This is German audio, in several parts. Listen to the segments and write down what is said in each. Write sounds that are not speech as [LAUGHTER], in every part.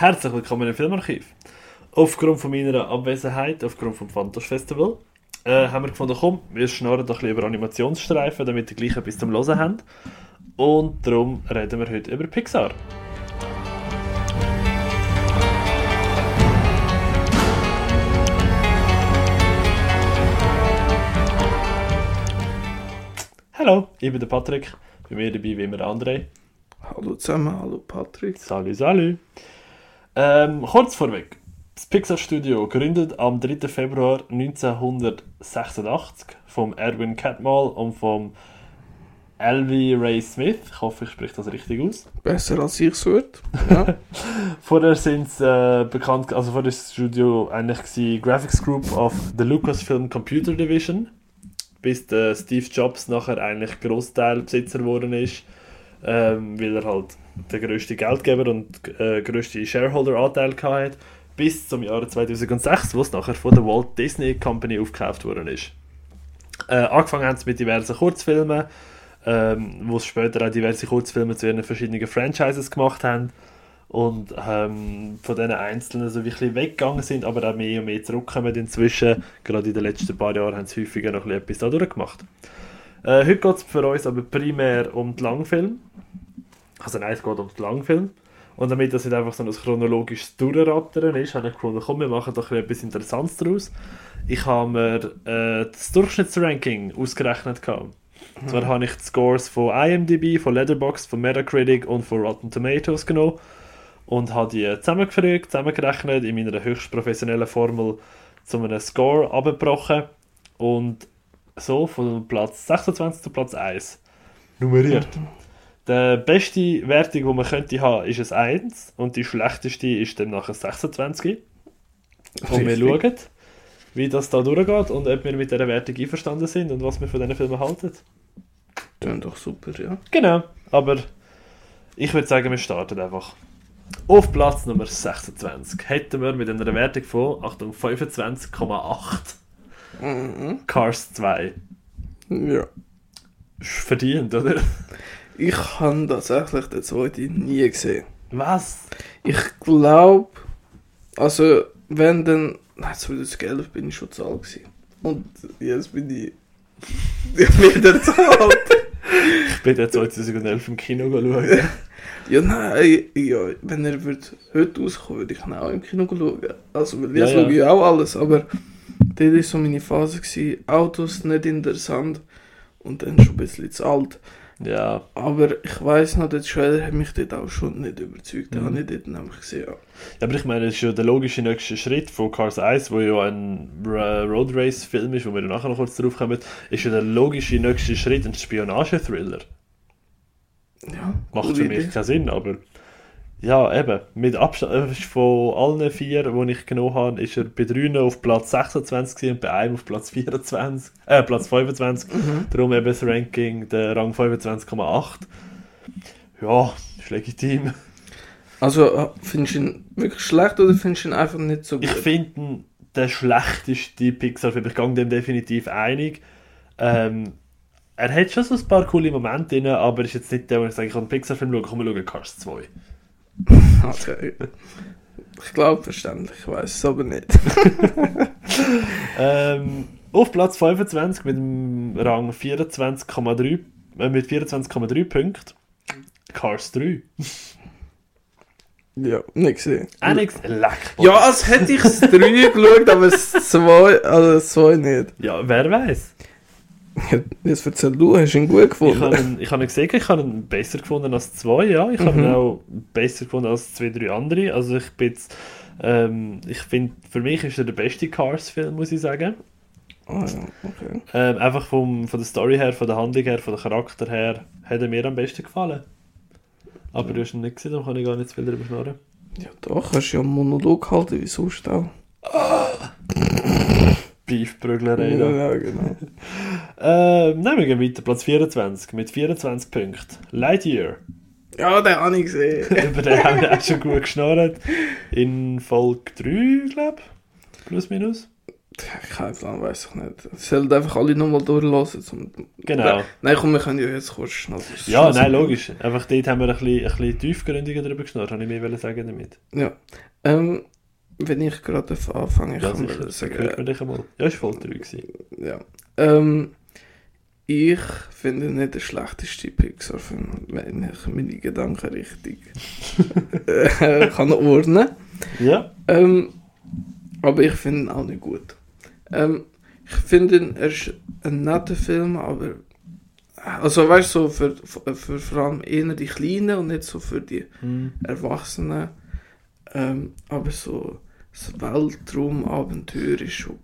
Herzlich willkommen im Filmarchiv. Aufgrund von meiner Abwesenheit, aufgrund vom Fantos Festival, äh, haben wir gefunden, komm, wir schnarren doch ein bisschen über Animationsstreifen, damit ihr gleich etwas zum Hören habt. Und darum reden wir heute über Pixar. Hallo, ich bin der Patrick. Bei mir dabei wie immer André. Hallo zusammen, hallo Patrick. Salut, salut. Ähm, kurz vorweg. Das Pixar Studio, gegründet am 3. Februar 1986 vom Erwin Catmull und vom Elvie Ray Smith. Ich hoffe, ich spreche das richtig aus. Besser als ich es würde. [LAUGHS] Ja. Vorher sind sie äh, bekannt, also vor das Studio eigentlich gewesen, Graphics Group of the Lucasfilm Computer Division, bis der Steve Jobs nachher eigentlich Großteilbesitzer geworden ist, ähm, weil er halt der größte Geldgeber und äh, größte Shareholder-Anteil hatte, bis zum Jahr 2006, wo es nachher von der Walt Disney Company aufgekauft worden ist. Äh, angefangen haben sie mit diversen Kurzfilmen, ähm, wo sie später auch diverse Kurzfilme zu ihren verschiedenen Franchises gemacht haben und ähm, von diesen Einzelnen so wirklich weggegangen sind, aber auch mehr und mehr zurückkommen inzwischen. Gerade in den letzten paar Jahren haben sie häufiger noch ein bisschen etwas dadurch gemacht. Äh, heute geht es für uns aber primär um die Langfilme. Also nein, es geht um die Langfilme. Und damit das nicht einfach so ein chronologisches Durchrattern ist, habe ich gefunden, komm, wir machen doch etwas Interessantes daraus. Ich habe mir äh, das Durchschnittsranking ausgerechnet. Gehabt. Mhm. Zwar habe ich die Scores von IMDb, von Letterboxd, von Metacritic und von Rotten Tomatoes genommen und habe die zusammengefügt, zusammengerechnet in meiner höchst professionellen Formel zu einem Score abgebrochen und so von Platz 26 zu Platz 1 nummeriert. Mhm. Die beste Wertung, die man könnte haben, ist ein 1 und die schlechteste ist dann nachher 26. Und wir schauen, wie das da durchgeht und ob wir mit dieser Wertung einverstanden sind und was wir von diesen Filmen halten. Klingt doch super, ja. Genau, aber ich würde sagen, wir starten einfach. Auf Platz Nummer 26 hätten wir mit einer Wertung von, Achtung, 25,8 Mhm. Cars 2. Ja. Ist verdient, oder? Ich habe tatsächlich den zweiten nie gesehen. Was? Ich glaube, also wenn dann, nein, 2011 bin ich schon zu alt gewesen. Und jetzt bin ich, [LAUGHS] ich bin wieder zu alt. Ich bin ja 2011 im Kino schauen. [LAUGHS] Ja, nein, ja, wenn er wird heute rauskommen würde ich ihn auch im Kino schauen. Also, weil jetzt Ja, ja. schaue ich auch alles, aber das war so meine Phase. Gewesen. Autos nicht interessant und dann schon ein bisschen zu alt. Ja, Aber ich weiss noch, der Trailer hat mich dort auch schon nicht überzeugt. Mhm. habe ich dort nämlich gesehen. Ja. Ja, aber ich meine, das ist ja der logische nächste Schritt von Cars 1, wo ja ein Road Race Film ist, wo wir nachher noch kurz drauf kommen, ist ja der logische nächste Schritt ein Spionage-Thriller. Ja, Macht für mich Idee. keinen Sinn, aber ja, eben, mit Abstand äh, von allen vier, die ich genommen habe, ist er bei drei auf Platz 26 gewesen und bei einem auf Platz 24, äh, Platz 25. Mhm. Darum eben das Ranking, der Rang 25,8. Ja, ist legitim. Also, äh, findest du ihn wirklich schlecht oder findest du ihn einfach nicht so gut? Ich finde ihn der schlechteste Pixar-Film. Ich gehe dem definitiv einig. Ähm, er hat schon so ein paar coole Momente drin, aber ist jetzt nicht der, wo ich sage, ich kann einen Pixar-Film schauen, komm, wir schauen Cars 2. Okay. Ich glaube, verständlich, ich weiß es aber nicht. [LAUGHS] Ähm, auf Platz 25 mit dem Rang 24,3 äh, mit 24,3 Punkten. Cars 3. ja, nicht gesehen. Alex Leck. Ja, als hätte ich das 3 geschaut, aber das 2, also das 2 nicht. Ja, wer weiß. Ja, [LAUGHS] Jetzt erzähl du, hast du ihn gut Ich gefunden? habe ihn, ich habe ihn gesehen, ich habe ihn besser gefunden als zwei, ja. Ich habe ihn Mhm. auch besser gefunden als zwei, drei andere. Also ich bin jetzt, ähm, ich finde, für mich ist er der beste Cars-Film, muss ich sagen. Ah, ja, okay. Ähm, einfach vom, von der Story her, von der Handlung her, von der Charakter her, hat er mir am besten gefallen. Aber du hast ihn nicht gesehen, darum kann ich gar nicht zu viel darüber schnurren. Ja, doch, hast du ja einen Monolog gehalten, wie sonst auch. [LAUGHS] Beefprüglerei Ja, ja, genau. [LAUGHS] Ähm, nehmen wir weiter, Platz 24 mit 24 Punkten. Lightyear. Ja, den habe ich gesehen. [LAUGHS] Über den haben wir auch schon gut geschnurrt. In Folge 3, glaube ich. Plus, minus. Kein Plan, weiß ich nicht. Es sollen einfach alle nochmal durchlassen. Zum... Genau. Nein, komm, wir können ja jetzt kurz schnell. Ja, nein, logisch. Einfach dort haben wir ein bisschen, ein bisschen tiefgründiger darüber geschnurrt, habe ich mir sagen damit. Ja. Ähm, wenn ich gerade anfange, ich Ja, kann mal Das hört man sagen. dich einmal. Ja, ist voll treu gewesen. Ja. Ähm, ich finde nicht der schlechteste Pixar-Film, wenn ich meine Gedanken richtig [LAUGHS] äh, kann ordnen Ja. ähm, Aber ich finde ihn auch nicht gut. Ähm, ich finde ihn, er ist ein netter Film, aber. Also, weißt du, so für, für, für vor allem eher die Kleinen und nicht so für die Mhm. Erwachsenen. Ähm, aber so das Weltraumabenteuer ist schon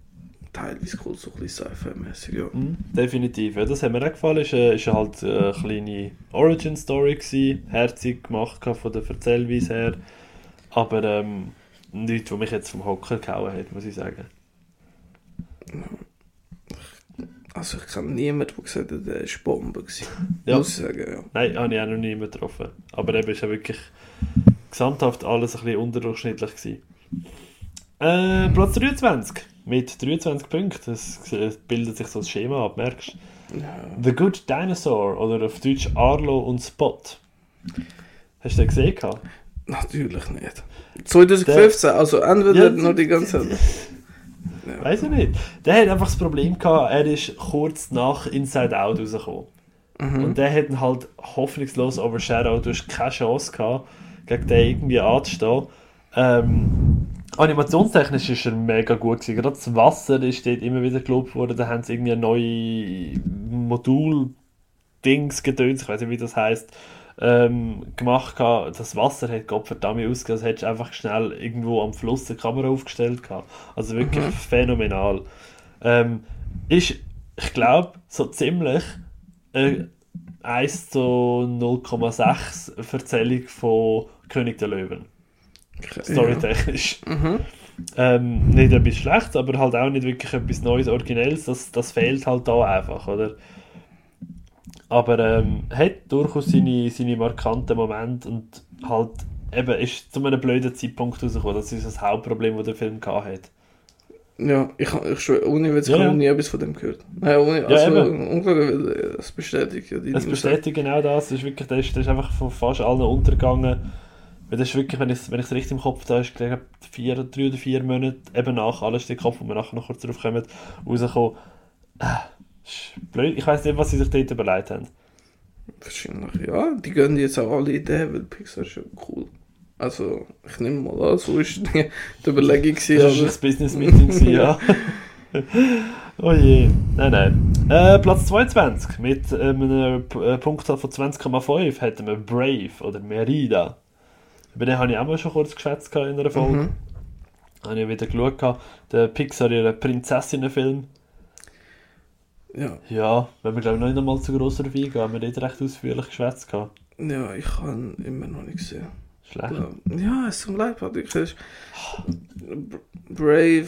teilweise cool, so ein bisschen Sci-Fi-mäßig, ja. Mhm, definitiv. Ja, das hat mir auch gefallen. Es war ist halt äh, eine kleine Origin-Story, herzig gemacht von der Erzählweise her. Aber ähm, nichts, was mich jetzt vom Hocker gehauen hat, muss ich sagen. Also ich kenne niemanden, der gesagt hat, der war Bombe. Gewesen. Ja. Muss ich sagen, ja. Nein, habe ich auch noch nie mehr getroffen. Aber eben ist ja wirklich gesamthaft alles ein bisschen unterdurchschnittlich gewesen. Äh, Platz 23 mit 23 Punkten. Es bildet sich so ein Schema ab, merkst du? ja. The Good Dinosaur oder auf Deutsch Arlo und Spot. Hast du den gesehen? gehabt? Natürlich nicht. 2015, also entweder Ja, nur die ganze Zeit. Ja. [LAUGHS] Weiß ich nicht. Der hat einfach das Problem gehabt, er ist kurz nach Inside Out rausgekommen. Mhm. Und der hat ihn halt hoffnungslos overshadowed. Du hast keine Chance gehabt, gegen den irgendwie anzustehen. Ähm, animationstechnisch ist er mega gut gewesen. Gerade das Wasser ist dort immer wieder gelobt worden. Da haben sie irgendwie ein neues Modul-Dings gedöns, ich weiß nicht, wie das heißt, ähm, gemacht gehabt. Das Wasser hat Gottverdammt ausgesehen, als hättest du einfach schnell irgendwo am Fluss eine Kamera aufgestellt gehabt. Also wirklich Mhm. phänomenal. Ähm, ist, ich glaube, so ziemlich äh, 1 zu 0,6 Erzählung von König der Löwen. Storytechnisch. Mhm. Ähm, nicht etwas Schlechtes, aber halt auch nicht wirklich etwas Neues, Originelles. Das, das fehlt halt da einfach, oder? Aber ähm, hat durchaus seine, seine markanten Momente und halt eben ist zu einem blöden Zeitpunkt rausgekommen. Das ist das Hauptproblem, das der Film hat. Ja, ich, ich schwöre, ohne Witz, Ja, ich habe ja. nie etwas von dem gehört. Nein, ohne, also, unglaublich, weil es bestätigt ja die Es bestätigt genau das. Das ist wirklich, das ist, das ist einfach von fast allen untergegangen. Weil das ist wirklich, wenn ich es wenn ich's richtig im Kopf habe, ist ich glaube vier, drei oder vier Monate eben nach alles den Kopf, wo wir nachher noch kurz drauf kommen, rausgekommen. Äh, blöd. Ich weiß nicht, was sie sich dort überlegt haben. Wahrscheinlich, ja. Die gönnen jetzt auch alle Ideen, weil Pixar ist schon cool. Also, ich nehme mal an, so ist die, die Überlegung Das gewesen. war aber- ein Business-Meeting, ja. [LAUGHS] oh je. Nein, nein. Äh, Platz 22 mit ähm, einer äh, Punktzahl von 20,5 hätten wir Brave oder Merida. Über den habe ich auch mal schon kurz geschätzt gehabt in einer Folge. Mhm. Habe ich wieder geschaut. Der Pixar, ihr Prinzessinnenfilm. Ja, Ja, wenn wir glaube ich noch nicht mal zu gross drauf eingehen, haben wir dort recht ausführlich geschwätzt ja, ich habe immer noch nicht gesehen. Schlecht. Ja, ja es tut mir leid, Patrick. Ist Brave.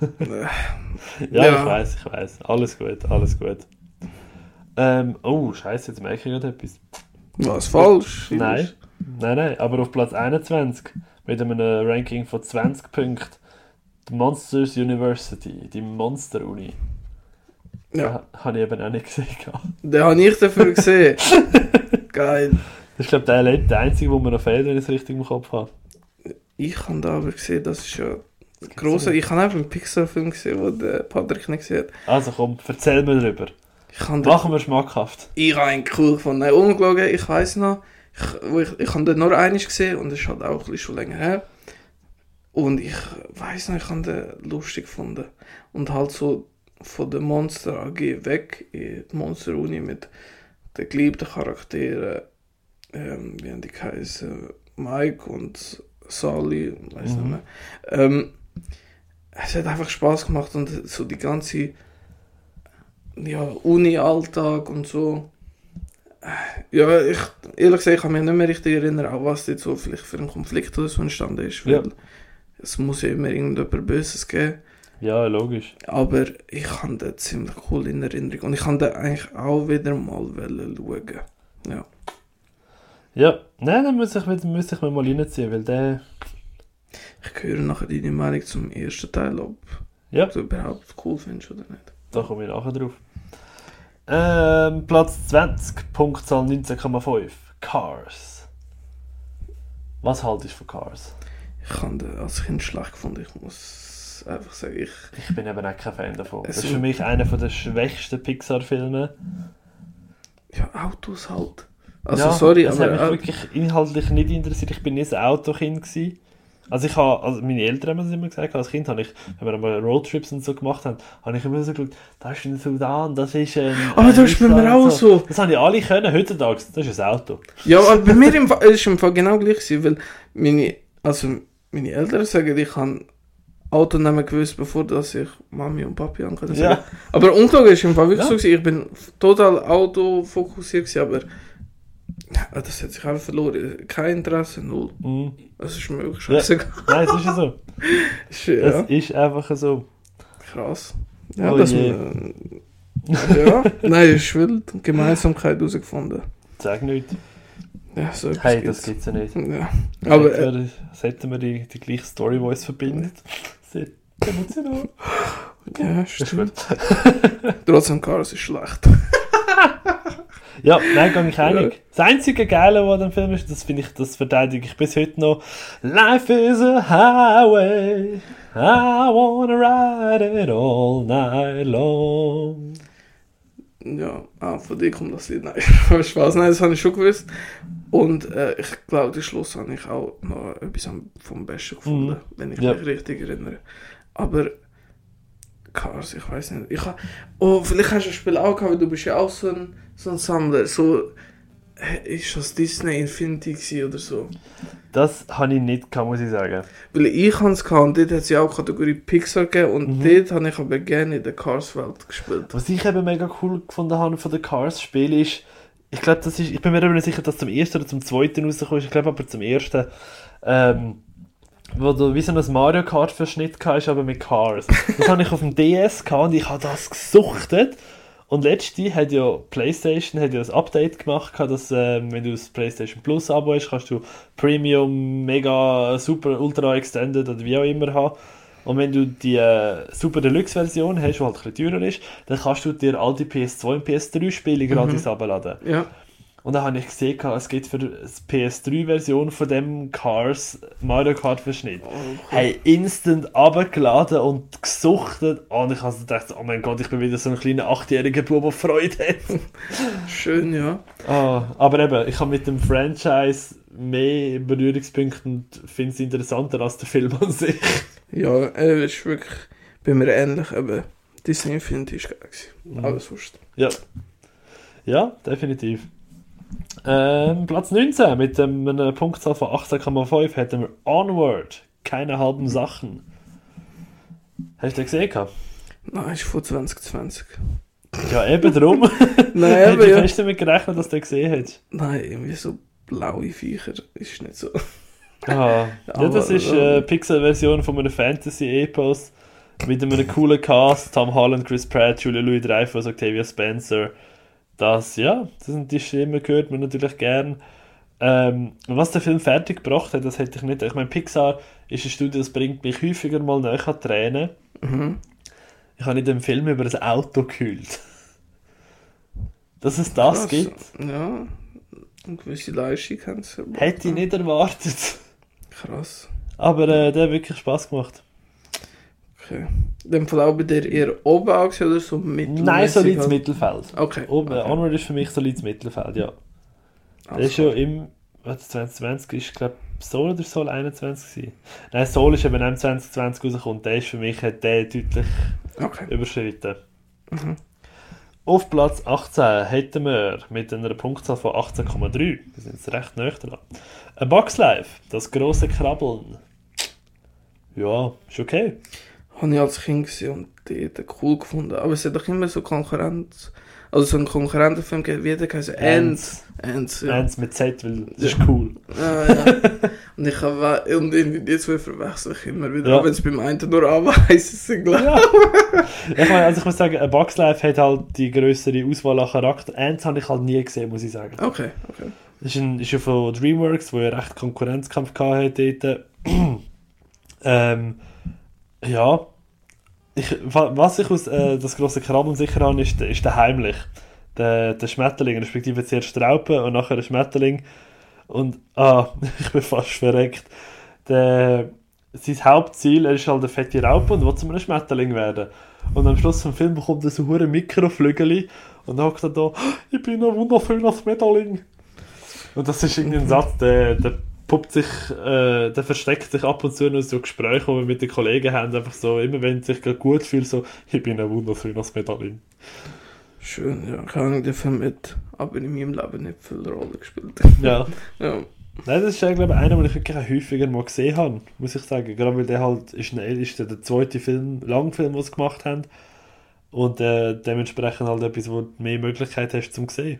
[LAUGHS] Ja, Ja. ich weiß, ich weiß. Alles gut, alles gut. Ähm, oh, scheiße, jetzt merke ich gerade etwas. was falsch? Nein, nein, nein, aber auf Platz 21 mit einem Ranking von 20 Punkten die Monsters University, die Monster-Uni. Ja, habe ich eben auch nicht gesehen. den habe ich dafür gesehen. [LAUGHS] Geil. Das ist, glaube ich, der, der einzige, wo mir noch fehlt, wenn ich es richtig im Kopf habe. Ich habe da aber gesehen, das ist ja große. Ich habe einfach einen Pixar-Film gesehen, den der Patrick nicht gesehen hat. Also komm, erzähl mir habe Machen wir schmackhaft. Ich habe ihn cool gefunden. Ungelogen, ich weiß noch, ich, ich, ich habe den nur einmal gesehen und es ist halt auch ein bisschen schon länger her. Und ich weiß noch, ich habe den lustig gefunden. Und halt so von der Monster AG weg in die Monster Uni mit den geliebten Charakteren, ähm, wie haben die geheißen, Mike und Sally, weiß nicht Mhm. mehr. Ähm, es hat einfach Spaß gemacht und so die ganze ja, Uni-Alltag und so. Ja, ich, ehrlich gesagt, ich kann mich nicht mehr richtig erinnern, auch was jetzt so vielleicht für ein Konflikt oder so entstanden ist. Weil Ja. Es muss ja immer irgendjemand Böses geben. Ja, logisch. Aber ich habe den ziemlich cool in Erinnerung. Und ich kann den eigentlich auch wieder mal schauen. Ja. Ja, nein, dann muss ich, muss ich mir mal reinziehen, weil der... Ich höre nachher deine Meinung zum ersten Teil ab. Ja. Ob du überhaupt cool findest oder nicht. Da komme ich nachher drauf. Ähm, Platz 20, Punktzahl 19,5. Cars. Was haltest du von Cars? Ich habe den als Kind schlecht gefunden. Ich muss einfach sagen, ich... Ich bin eben auch kein Fan davon. Es Das ist sind- für mich einer der schwächsten Pixar-Filme. Ja, Autos halt. Also ja, sorry, das aber... hat mich wirklich inhaltlich nicht interessiert. Ich bin nicht ein Autokind gewesen. Also ich habe, also meine Eltern haben es immer gesagt, als Kind habe ich, wenn wir einmal Roadtrips und so gemacht haben, habe ich immer so geschaut, das ist ein Sudan, das ist ein... Aber ein das ist bei mir auch so. Das haben die alle können, heutzutage, das ist ein Auto. Ja, aber bei mir im Fall, es ist im Fall genau gleich gewesen, weil meine, also meine Eltern sagen, ich habe Autonamen gewusst, bevor dass ich Mami und Papi angefangen Ja. Aber ungelogen ist im Fall wirklich Ja. so gewesen, ich bin total autofokussiert gewesen, aber ja, das hat sich einfach verloren. Kein Interesse, null. Mhm. Das ist mir wirklich Ja. scheißegal. Nein, es ist ja so. [LAUGHS] Ist, ja, Es ist einfach so. krass. Ja, Oh das man, ja, nein, ist wild. Gemeinsamkeit herausgefunden. Sag nicht. Ja, so Hey, das gibt's. gibt's ja nicht. Ja. Aber äh, Aber sollten wir die, die gleiche Story, die uns verbindet. Sehr emotional. ja, ist stimmt. Trotzdem, Cars ist schlecht. [LAUGHS] Ja, nein, gehe ich einig. Das einzige Geile, was dem Film ist, das finde ich, das verteidige ich bis heute noch. Life is a highway. I wanna ride it all night long. Ja, ah, von dir kommt das Lied. Nein, [LAUGHS] Spaß. Nein, das habe ich schon gewusst. Und äh, ich glaube, den Schluss habe ich auch noch etwas vom Besten gefunden, Mhm. wenn ich Ja. mich richtig erinnere. Aber Cars, ich weiß nicht. Ich ha, oh, vielleicht hast du das Spiel auch gehabt, weil du bist ja auch so ein, so ein Sammler. So, ist das Disney Infinity oder so? Das habe ich nicht gehabt, muss ich sagen. Weil ich habe es und dort hat es ja auch Kategorie Pixar gegeben und Mhm. dort habe ich aber gerne in der Cars-Welt gespielt. Was ich eben mega cool gefunden habe von den Cars-Spielen ist, ich glaube, das ist, ich bin mir eben nicht sicher, dass zum ersten oder zum zweiten rausgekommen ist. Ich glaube aber zum ersten, ähm, wo du wie so ein Mario Kart Verschnitt hast, aber mit Cars. Das habe ich auf dem DS gehabt und ich habe das gesuchtet. Und letzte hat ja PlayStation hat ja ein Update gemacht, dass ähm, wenn du das PlayStation Plus Abo hast, kannst du Premium, Mega, Super, Ultra Extended oder wie auch immer haben. Und wenn du die äh, Super Deluxe Version hast, die halt ein bisschen teurer ist, dann kannst du dir all die PS2 und PS3 Spiele gratis abladen. Ja. Und dann habe ich gesehen, es gibt für die PS3-Version von dem Cars Mario Kart Verschnitt. Oh, cool. Hey, instant abgeladen und gesuchtet. Und ich habe gedacht, oh mein Gott, ich bin wieder so ein kleiner achtjähriger Bub, der Freude hat. [LAUGHS] Schön, ja. Ah, aber eben, ich habe mit dem Franchise mehr Berührungspunkte und finde es interessanter als der Film an sich. [LAUGHS] Ja, er ist wirklich bei mir ähnlich, aber Disney Infinity ist geil. Mhm. Aber sonst. Ja. Ja, definitiv. Ähm, Platz 19 mit einer Punktzahl von 18,5 hätten wir Onward. Keine halben Sachen. Hast du den gesehen? gehabt? Nein, ist von 2020. Ja, eben drum. [LAUGHS] Nein, ich ja. fest damit gerechnet, dass du den gesehen hättest. Nein, irgendwie so blaue Viecher ist nicht so. Ah, ja, [LAUGHS] das ist ähm, eine Pixel-Version von einem Fantasy-Epos mit einem coolen Cast, Tom Holland, Chris Pratt, Julia Louis-Dreyfus, Octavia Spencer. Das, ja, das sind die Stimmen, gehört man natürlich gern. Ähm, was der Film fertig gebracht hat, das hätte ich nicht. Ich meine, Pixar ist ein Studio, das bringt mich häufiger mal näher an Tränen. Mhm. Ich habe in dem Film über ein Auto gekühlt. Dass es das Krass. gibt, Ja. Eine gewisse Leistung haben sie. hätte ich nicht erwartet. Krass. Aber äh, der hat wirklich Spaß gemacht. Okay. In dem Fall auch bei dir eher oben angesehen oder so mittelmäßig? Nein, so halt? Mittelfeld. Okay. Oben, okay. Onward ist für mich so liegt Mittelfeld, ja. Der Alles ist schon im, was, 2020 ist, glaube Soul oder Soul 21 gewesen. Nein, Soul ist eben im 2020 rausgekommen. Der ist für mich, hat der deutlich. Okay. überschritten. Mhm. Auf Platz 18 hätten wir mit einer Punktzahl von 18,3, wir sind jetzt recht nah dran, ein Box Life, das große Krabbeln. Ja, ist okay. Habe ich als Kind gesehen und die hat cool gefunden. Aber es hat doch immer so Konkurrenz. Also so einen Konkurrentenfilm gegeben, wie der heißt Ants. Ants, ja. Eins mit Z, weil das ist cool. Ah, ja. [LAUGHS] und ich habe und irgendwie die zwei verwechsel ich immer wieder. Ja. Auch wenn es beim einen nur anweisen sind, glaube Ja. ich meine, also ich muss sagen, ein Box Life hat halt die größere Auswahl an Charakter. Ants habe ich halt nie gesehen, muss ich sagen. Okay, okay. Das ist, ein, ist ja von DreamWorks, wo ja recht Konkurrenzkampf gehabt hat dort. [CLEARS THROAT] ähm, ja, ich, wa- was ich aus äh, das große Krabbeln sicher habe, ist, der- ist der heimlich. Der, der Schmetterling, respektive zuerst Raupe und nachher der Schmetterling. Und, ah, [LAUGHS] ich bin fast verreckt. Der, sein Hauptziel, ist halt eine fette Raupe und will zu einem Schmetterling werden. Und am Schluss vom Film bekommt er so hure Mikroflügel und dann sagt er da, ich bin ein wunderschöner Schmetterling. Und das ist irgendwie ein Satz, der, der puppt sich, äh, der versteckt sich ab und zu in so Gespräche, die wir mit den Kollegen haben, einfach so, immer wenn sich gerade gut fühlt, so, ich bin ein wunderschöner Schmetterling. Schön, ja. Keine Ahnung, der Film hat aber in meinem Leben nicht viel Rolle gespielt. Ja. [LAUGHS] ja. Nein, das ist ja, glaube ich, einer, den ich wirklich häufiger mal gesehen habe, muss ich sagen. Gerade weil der halt, ist, ein, ist der, der zweite Film, Langfilm, den sie gemacht haben. Und äh, dementsprechend halt etwas, wo du mehr Möglichkeit hast zum sehen.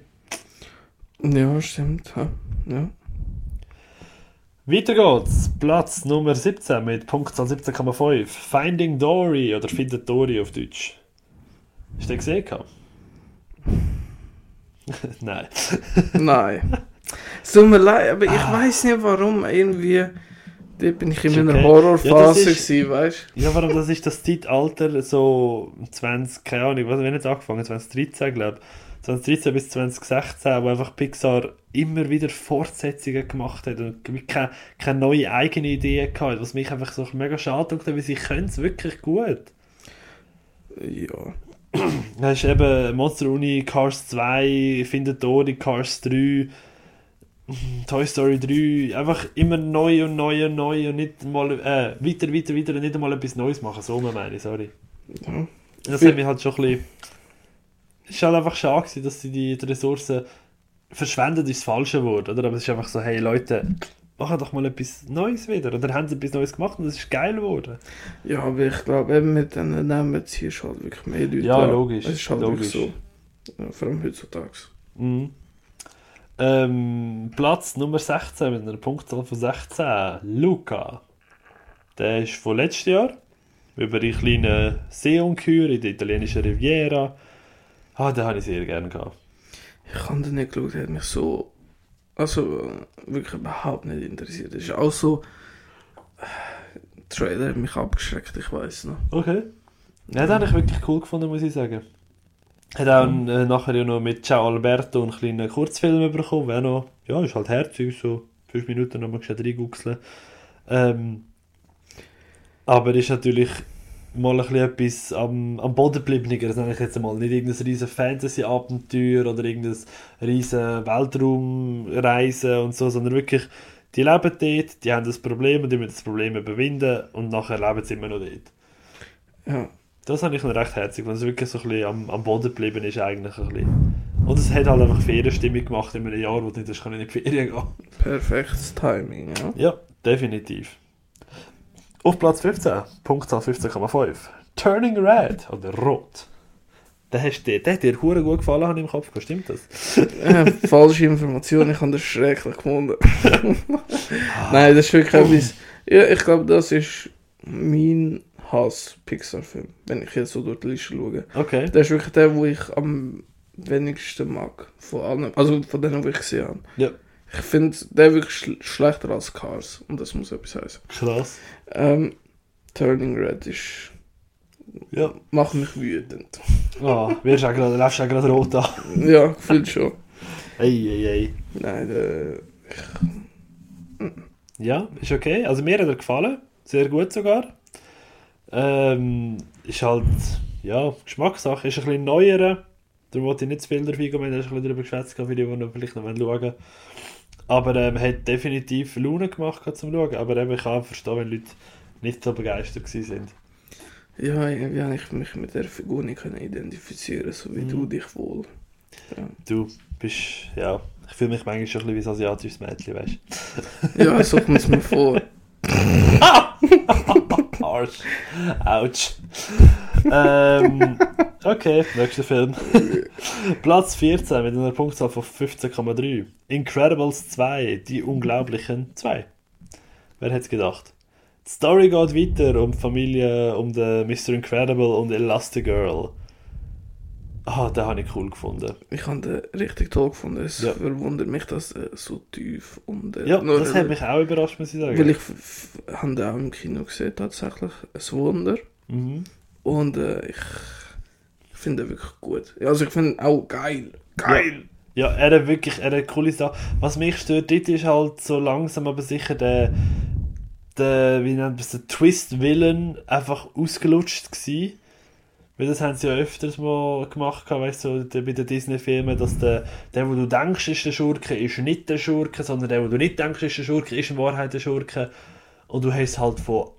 Ja, stimmt. Ja. ja. Weiter geht's. Platz Nummer 17 mit Punktzahl 17,5. Finding Dory oder Findet Dory auf Deutsch. Hast du den gesehen? [LAUGHS] Nein. Nein. Es [LAUGHS] tut mir leid, aber ich weiß nicht warum. Irgendwie. Da bin ich in meiner okay. Horrorphase, Ja, das ist- gewesen, weißt Ja, vor allem, das ist das Zeitalter so 20, keine Ahnung, was, wenn jetzt angefangen, 2013, glaube ich. 2013 bis 2016, wo einfach Pixar immer wieder Fortsetzungen gemacht hat und keine, keine neue eigene Idee gehabt, was mich einfach so mega schade hat, weil sie können es wirklich gut. du? Ja. [CLEARS THROAT] Da ist eben Monster Uni, Cars 2, Findet Dory, Cars 3, [CLEARS THROAT] Toy Story 3, einfach immer neu und neu und neu und nicht mal, äh, weiter, weiter, weiter und nicht einmal etwas Neues machen, so meine ich, sorry. ja. Das hat mich halt schon ein bisschen... Es war halt einfach schade, gewesen, dass sie die, Ressourcen verschwendet, ist das falsche Wort, oder? Aber es ist einfach so, hey Leute, machen doch mal etwas Neues wieder. Oder haben sie etwas Neues gemacht und es ist geil geworden. Ja, aber ich glaube, eben mit den Namen ziehst du halt wirklich mehr Leute Ja, an. logisch, Es ist halt logisch. wirklich so. Ja, vor allem heutzutage. Mhm. Ähm, Platz Nummer 16 mit einer Punktzahl von 16. Luca. Der ist von letztes Jahr. Über die kleinen Seeungeheuer in der italienischen Riviera. Ah, den habe ich sehr gerne gehabt. Ich habe den nicht geschaut, der hat mich so. Also äh, wirklich überhaupt nicht interessiert. Es ist auch so. äh, Der Trailer hat mich abgeschreckt, ich weiß noch. Okay. Ja, den habe ich wirklich cool gefunden, muss ich sagen. Hat auch äh, nachher ja noch mit Ciao Alberto einen kleinen Kurzfilm bekommen, der noch, ja, ist halt herzig, so fünf Minuten nochmal gescheit reinguckseln. Ähm, aber ist natürlich mal ein etwas am, am Boden gebliebener, das nenne ich jetzt mal. Nicht irgendein riesen Fantasy-Abenteuer oder irgendein riesen Weltraumreisen und so, sondern wirklich, die leben dort, die haben das Problem und die müssen das Problem überwinden und nachher leben sie immer noch dort. Ja, Das habe ich noch recht herzig, weil es wirklich so ein bisschen am, am Boden geblieben ist eigentlich ein bisschen. Und es hat halt einfach Ferienstimmung gemacht in einem Jahr, wo du nicht in die Ferien gehen. perfektes Timing, ja. Ja, definitiv. Auf Platz 15, Punktzahl 15,5. Turning Red oder Rot. Der, hast dir, der hat dir hure gut gefallen, habe ich im Kopf gehabt, stimmt das? äh, falsche Information, ich habe das schrecklich gefunden. [LAUGHS] Nein, das ist wirklich etwas. Ja, ich glaube, das ist mein Hass-Pixar-Film, wenn ich jetzt so durch die Liste schaue. Okay. Das ist wirklich der, wo ich am wenigsten mag. Von allen. Also von denen, die ich gesehen habe. Ja. Ich finde der wirklich schl schlechter als Cars. Und das muss etwas heißen. Krass. Ähm, Turning Red ist. Ja. macht mich wütend. Ah, wirst auch gerade, läufst auch gerade rot an. Ja, gefühlt schon. Ey, ey, ey. Nein, der. Ja, ist okay. Also mir hat er gefallen. Sehr gut sogar. Ähm, ist halt, ja, Geschmackssache. Ist ein bisschen neuer. Darum wollte ich nicht zu viel darauf eingehen. Wir haben ein bisschen darüber geschwätzt, für die, die noch vielleicht noch schauen wollen. Aber ähm, hat definitiv Laune gemacht zum Schauen. Aber eben, ich kann auch verstehen, wenn Leute nicht so begeistert sind. Ja, irgendwie habe ich mich mit der Figur nicht können identifizieren, so wie Mhm. du dich wohl. Ja, Du bist, ja, ich fühle mich manchmal schon ein bisschen wie ein asiatisches Mädchen, weißt du. ja so kommt es mir [LAUGHS] vor. [LAUGHS] Arsch. Autsch. ähm, okay, nächster Film. [LAUGHS] Platz 14 mit einer Punktzahl von 15,3. Incredibles 2, die Unglaublichen 2. Wer hätte gedacht? Die Story geht weiter um die Familie, um den Mr. Incredible und Elastigirl. Ah, den habe ich cool gefunden. Ich habe den richtig toll gefunden. Es Ja. verwundert mich, dass er so tief und. äh, Ja, nur- das hat mich auch überrascht, muss ich sagen. Weil ich habe den auch im Kino gesehen, tatsächlich. Ein Wunder. Mhm. Und äh, ich finde ihn wirklich gut. Ja, Also ich finde ihn auch geil. Geil! Ja, er hat wirklich er hat coole Sachen. Was mich stört, dort ist halt so langsam aber sicher der, der wie nennt man es, der Twist-Villain einfach ausgelutscht gewesen. Weil das haben sie ja öfters mal gemacht, weißt du, so, bei den Disney-Filmen, dass der, der, wo du denkst, ist der Schurke, ist nicht der Schurke, sondern der, wo du nicht denkst, ist der Schurke, ist in Wahrheit der Schurke. Und du hast halt von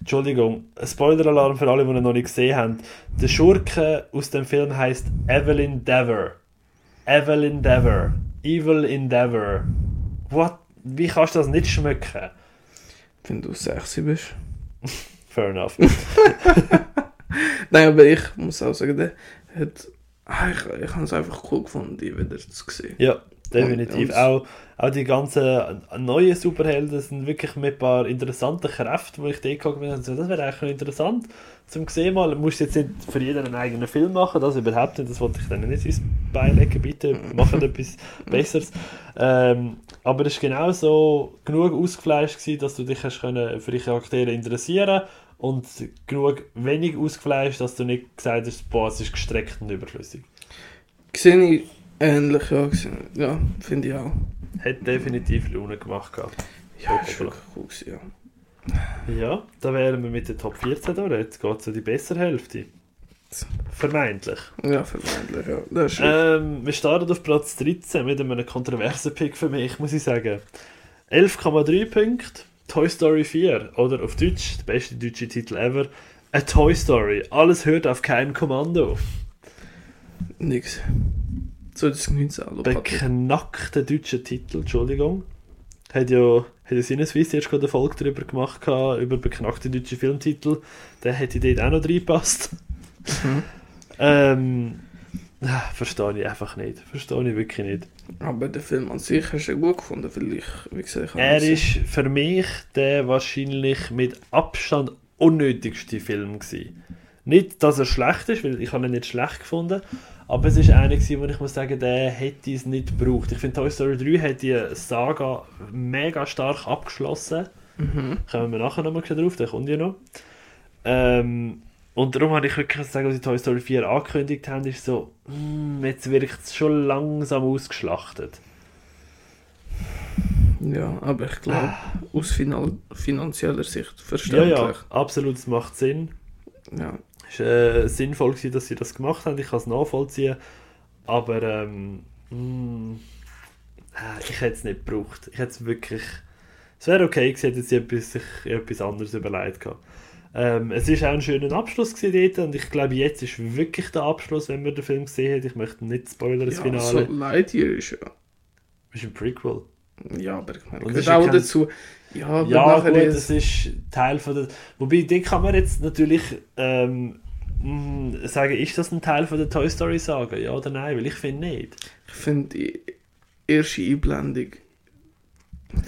Entschuldigung, Spoiler-Alarm für alle, die ihn noch nicht gesehen haben. Der Schurke aus dem Film heißt Evelyn Dever. Evelyn Dever. Evil Endeavor. What? Wie kannst du das nicht schmecken? Wenn du sexy bist. [LAUGHS] Fair enough. [LAUGHS] Nein, aber ich muss auch sagen, der hat. Ah, ich ich habe es einfach cool gefunden, die wieder zu sehen. ja, definitiv. Und- Auch, auch die ganzen neuen Superhelden sind wirklich mit ein paar interessanten Kräften, wo ich die geguckt habe. So, das wäre eigentlich interessant zum sehen mal. Du musst jetzt nicht für jeden einen eigenen Film machen, das überhaupt nicht. Das wollte ich dann nicht ins Bein legen. Bitte [LAUGHS] machen etwas Besseres. Ähm, aber es war genau so genug ausgefleischt, gewesen, dass du dich hast können für die Charaktere interessieren und genug wenig ausgefleischt, dass du nicht gesagt hast, boah, es ist gestreckt und überflüssig. Sehe ich ähnlich, ja. Ja, finde ich auch. Hat definitiv Laune gemacht gehabt. Ja, ist wirklich cool ja. Ja, da wären wir mit der Top 14 durch. Jetzt geht es um die bessere Hälfte. Vermeintlich. Ja, vermeintlich, ja. Das ist Ähm, wir starten auf Platz 13 mit einem kontroversen Pick für mich, muss ich sagen. 11,3 Punkte, Toy Story 4. Oder auf Deutsch, der beste deutsche Titel ever, A Toy Story. Alles hört auf kein Kommando. nix. 2019, hallo. Beknackter deutscher Titel, Entschuldigung. Hat ja, hat ja Sinneswiss erst gerade eine Folge darüber gemacht, über beknackte deutsche Filmtitel. Der hätte dort auch noch reingepasst. Mhm. [LAUGHS] Ähm, ah, verstehe ich einfach nicht. Verstehe ich wirklich nicht. Aber den Film an sich hast du gut gefunden, weil ich, wie gesagt, Er ihn ist für mich der wahrscheinlich mit Abstand unnötigste Film gewesen. Nicht, dass er schlecht ist, weil ich habe ihn nicht schlecht gefunden, aber es ist einer gewesen, wo ich muss sagen, der hätte es nicht gebraucht. Ich finde Toy Story 3 hat die Saga mega stark abgeschlossen. Mhm. Kommen wir nachher nochmal drauf, der kommt ja noch. Ähm, und darum habe ich wirklich sagen, als sie Toy Story 4 angekündigt haben, ist so, mm, jetzt wirkt es schon langsam ausgeschlachtet. Ja, aber ich glaube, aus finan finanzieller Sicht Ja, verständlich. ja, absolut, es macht Sinn. Ja. Es war äh, sinnvoll, gewesen, dass sie das gemacht haben. Ich kann es nachvollziehen. Aber ähm, mm, ich hätte es nicht gebraucht. Ich hätte es wirklich. Es wäre okay gewesen, hätte sie etwas, sich etwas anderes überlegt gehabt. Ähm, es war auch ein schöner Abschluss gewesen dort und ich glaube, jetzt ist wirklich der Abschluss, wenn man den Film gesehen hat. Ich möchte nicht spoilern, das ja, Finale. so Lightyear ist ja. ist ein Prequel. Ja, aber ich meine, es ist ja auch kein- dazu. Ja, aber Ja, gut, ist- das ist Teil von der. Wobei, den kann man jetzt natürlich ähm, mh, sagen, ist das ein Teil von der Toy Story Saga? Ja oder nein? Weil ich finde nicht. Ich finde die erste Einblendung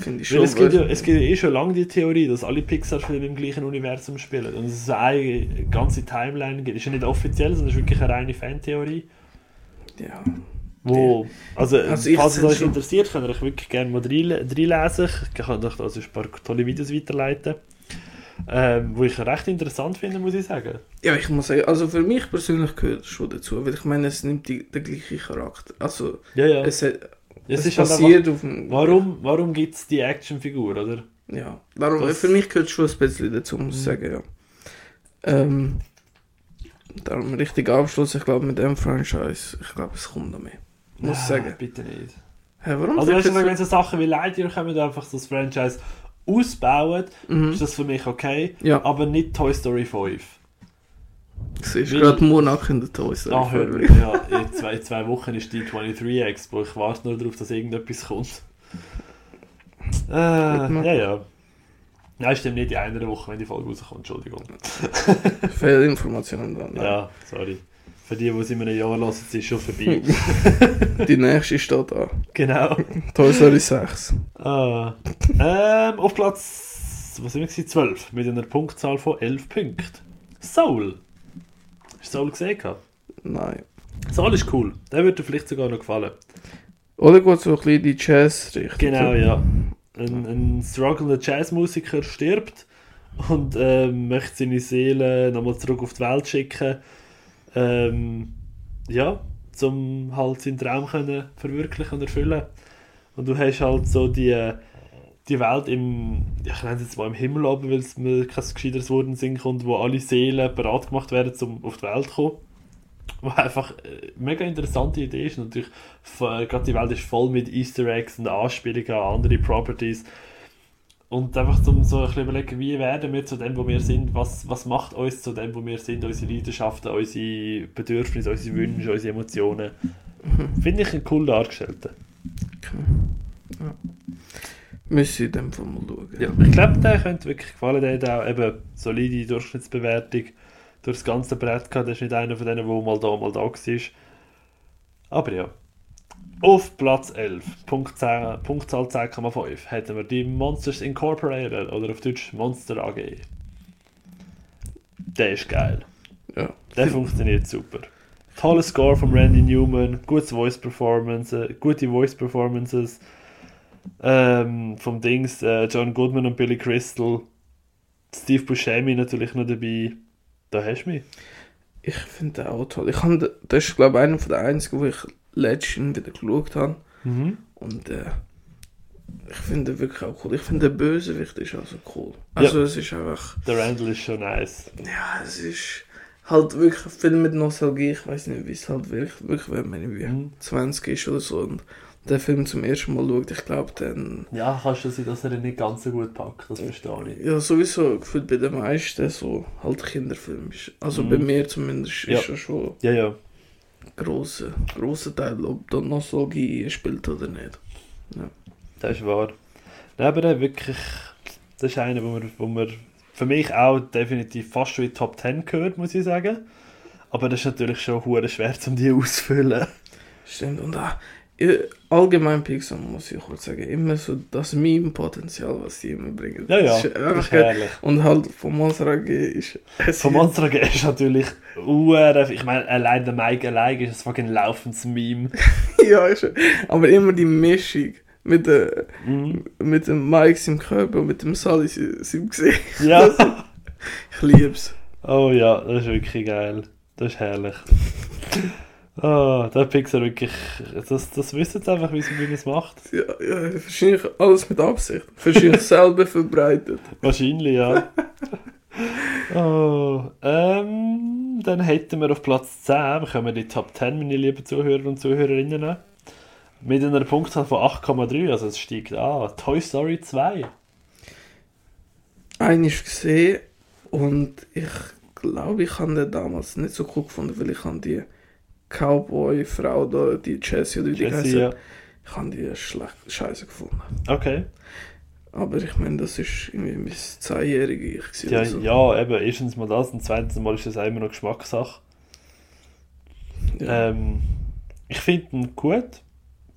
finde ich schon. Weil es gibt, ja, es gibt ja eh schon lange die Theorie, dass alle Pixar-Filme im gleichen Universum spielen. Und es eine ganze Timeline gibt. Ist ja nicht offiziell, sondern ist wirklich eine reine Fantheorie. ja. Wo, also, Also falls es euch schon- interessiert, könnt ihr euch wirklich gerne mal reinle- reinlesen. Ich kann euch also ein paar tolle Videos weiterleiten. Ähm, wo ich recht interessant finde, muss ich sagen. ja, ich muss sagen, also für mich persönlich gehört es schon dazu, weil ich meine, es nimmt die, den gleichen Charakter. Also, Ja, ja. es, hat- es ist halt auf dem. einfach, warum warum gibt es die Actionfigur, oder? Ja, darum, Das- für mich gehört es schon ein bisschen dazu, muss ich Mhm. sagen, ja. Ähm, darum richtig Abschluss, ich glaube, mit dem Franchise, ich glaube, es kommt noch mehr. Muss ich sagen. Bitte nicht. Hä, warum? Also, weißt du, wenn so Sachen wie Lightyear kommen, einfach so das Franchise ausbauen, Mhm. ist das für mich okay. Ja, Aber nicht Toy Story 5. es ist weil- gerade Monat in der Toy Story. Ah, hör. Ja, in zwei, zwei Wochen ist die 23 Expo. Ich warte nur darauf, dass irgendetwas kommt. Äh, ja, ja. Nein, stimmt nicht in einer Woche, wenn die Folge rauskommt. Entschuldigung. [LAUGHS] Fehlinformationen dann. Ja, sorry. Für die, die es in einem Jahr hören, ist es schon vorbei. [LAUGHS] Die nächste steht da. genau. Toy Story 6. Ah. Ähm, auf Platz was sind wir gewesen? 12 mit einer Punktzahl von 11 Punkten. Soul. Hast du Soul gesehen? gehabt? Nein. Soul ist cool. Der würde dir vielleicht sogar noch gefallen. Oder geht so ein bisschen in die Jazz-Richtung? Genau, ja. Ein, ein strugglender Jazzmusiker stirbt und ähm, möchte seine Seele nochmal zurück auf die Welt schicken. Ähm, ja, zum halt seinen Traum können verwirklichen und erfüllen. Und du hast halt so die, die Welt im, ich nenne es jetzt mal im Himmel oben, weil es mir kein gescheiteres Wort in Sinn kommt, wo alle Seelen bereit gemacht werden, um auf die Welt zu kommen. Was einfach eine mega interessante Idee ist. Natürlich, v- gerade die Welt ist voll mit Easter Eggs und Anspielungen an andere Properties. Und einfach zum so ein bisschen überlegen, wie werden wir zu dem, wo wir sind, was, was macht uns zu dem, wo wir sind, unsere Leidenschaften, unsere Bedürfnisse, unsere Wünsche, unsere Emotionen. [LAUGHS] Finde ich einen cool dargestellten. Müssen in dem Fall mal schauen. Ja, ich glaube, der könnte wirklich gefallen. Der hat auch eben solide Durchschnittsbewertung durch das ganze Brett gehabt. Der ist nicht einer von denen, der mal da, mal da war. Aber ja. Auf Platz 11, Punkt 10, Punktzahl 10,5, hätten wir die Monsters Incorporated oder auf Deutsch Monster AG. Der ist geil. Ja. Der funktioniert super. Toller Score von Randy Newman, gutes Voice Performance, gute Voice Performances ähm, vom Dings äh, John Goodman und Billy Crystal, Steve Buscemi natürlich noch dabei. Da hast du mich. Ich finde den auch toll. Ich hab, den- das ist, glaube ich, einer von den einzigen, wo ich letztens wieder geschaut habe. Mhm. Und äh, ich finde den wirklich auch cool. Ich finde der Bösewicht ist auch so cool. Also es ist einfach, Der Randall ist schon nice. ja, es ist halt wirklich viel mit Nostalgie. Ich weiß nicht, wie es halt wirklich, wirklich wenn man irgendwie Mhm. 20 ist oder so und den Film zum ersten Mal schaut, ich glaube dann, Ja, kannst du sein, dass er ihn nicht ganz so gut packt, das verstehe ich. ja sowieso gefühlt bei den meisten so halt Kinderfilm ist. Also Mhm. bei mir zumindest Ja. ist er schon Ja, ja. grosser, grosser Teil, ob da Nostalgie spielt oder nicht. Das ist wahr. Nein, aber der wirklich, das ist einer, wo wir, wo wir für mich auch definitiv fast schon in die Top 10 gehört, muss ich sagen. Aber das ist natürlich schon hure schwer, um die auszufüllen. Stimmt, und auch, allgemein Pixar muss ich kurz sagen, immer so das Meme-Potenzial, was sie immer bringen. Ja, ja, ist ist herrlich. Und halt von Monster AG ist es Von Monster AG ist natürlich hure, ich meine, allein der Mike allein ist ein fucking laufendes Meme. [LAUGHS] ja, ist, aber immer die Mischung mit, der, Mhm. mit dem Mike im Körper und mit dem Sally seinem Gesicht. [LAUGHS] Ja. Ich lieb's. Oh ja, das ist wirklich geil. Das ist herrlich. [LAUGHS] Oh, der Pixar wirklich, das, das wissen sie einfach, wie man es macht. Ja, ja, wahrscheinlich alles mit Absicht. Wahrscheinlich [LAUGHS] selber verbreitet. Wahrscheinlich, ja. [LAUGHS] oh, ähm, dann hätten wir auf Platz 10, bekommen wir die Top 10, meine lieben Zuhörer und Zuhörerinnen. Mit einer Punktzahl von 8,3, also es steigt an. Toy Story 2. Einen ist gesehen und ich glaube, ich habe den damals nicht so cool gefunden, weil ich habe die Cowboy-Frau da, die Jessie oder wie die heisst, ja. ich habe die schlecht scheiße gefunden. Okay. Aber ich meine, das ist irgendwie mein zehnjährige Ich. Ja, so. ja, eben, erstens mal das und zweitens mal ist das immer noch Geschmackssache. Ja. Ähm, ich finde ihn gut.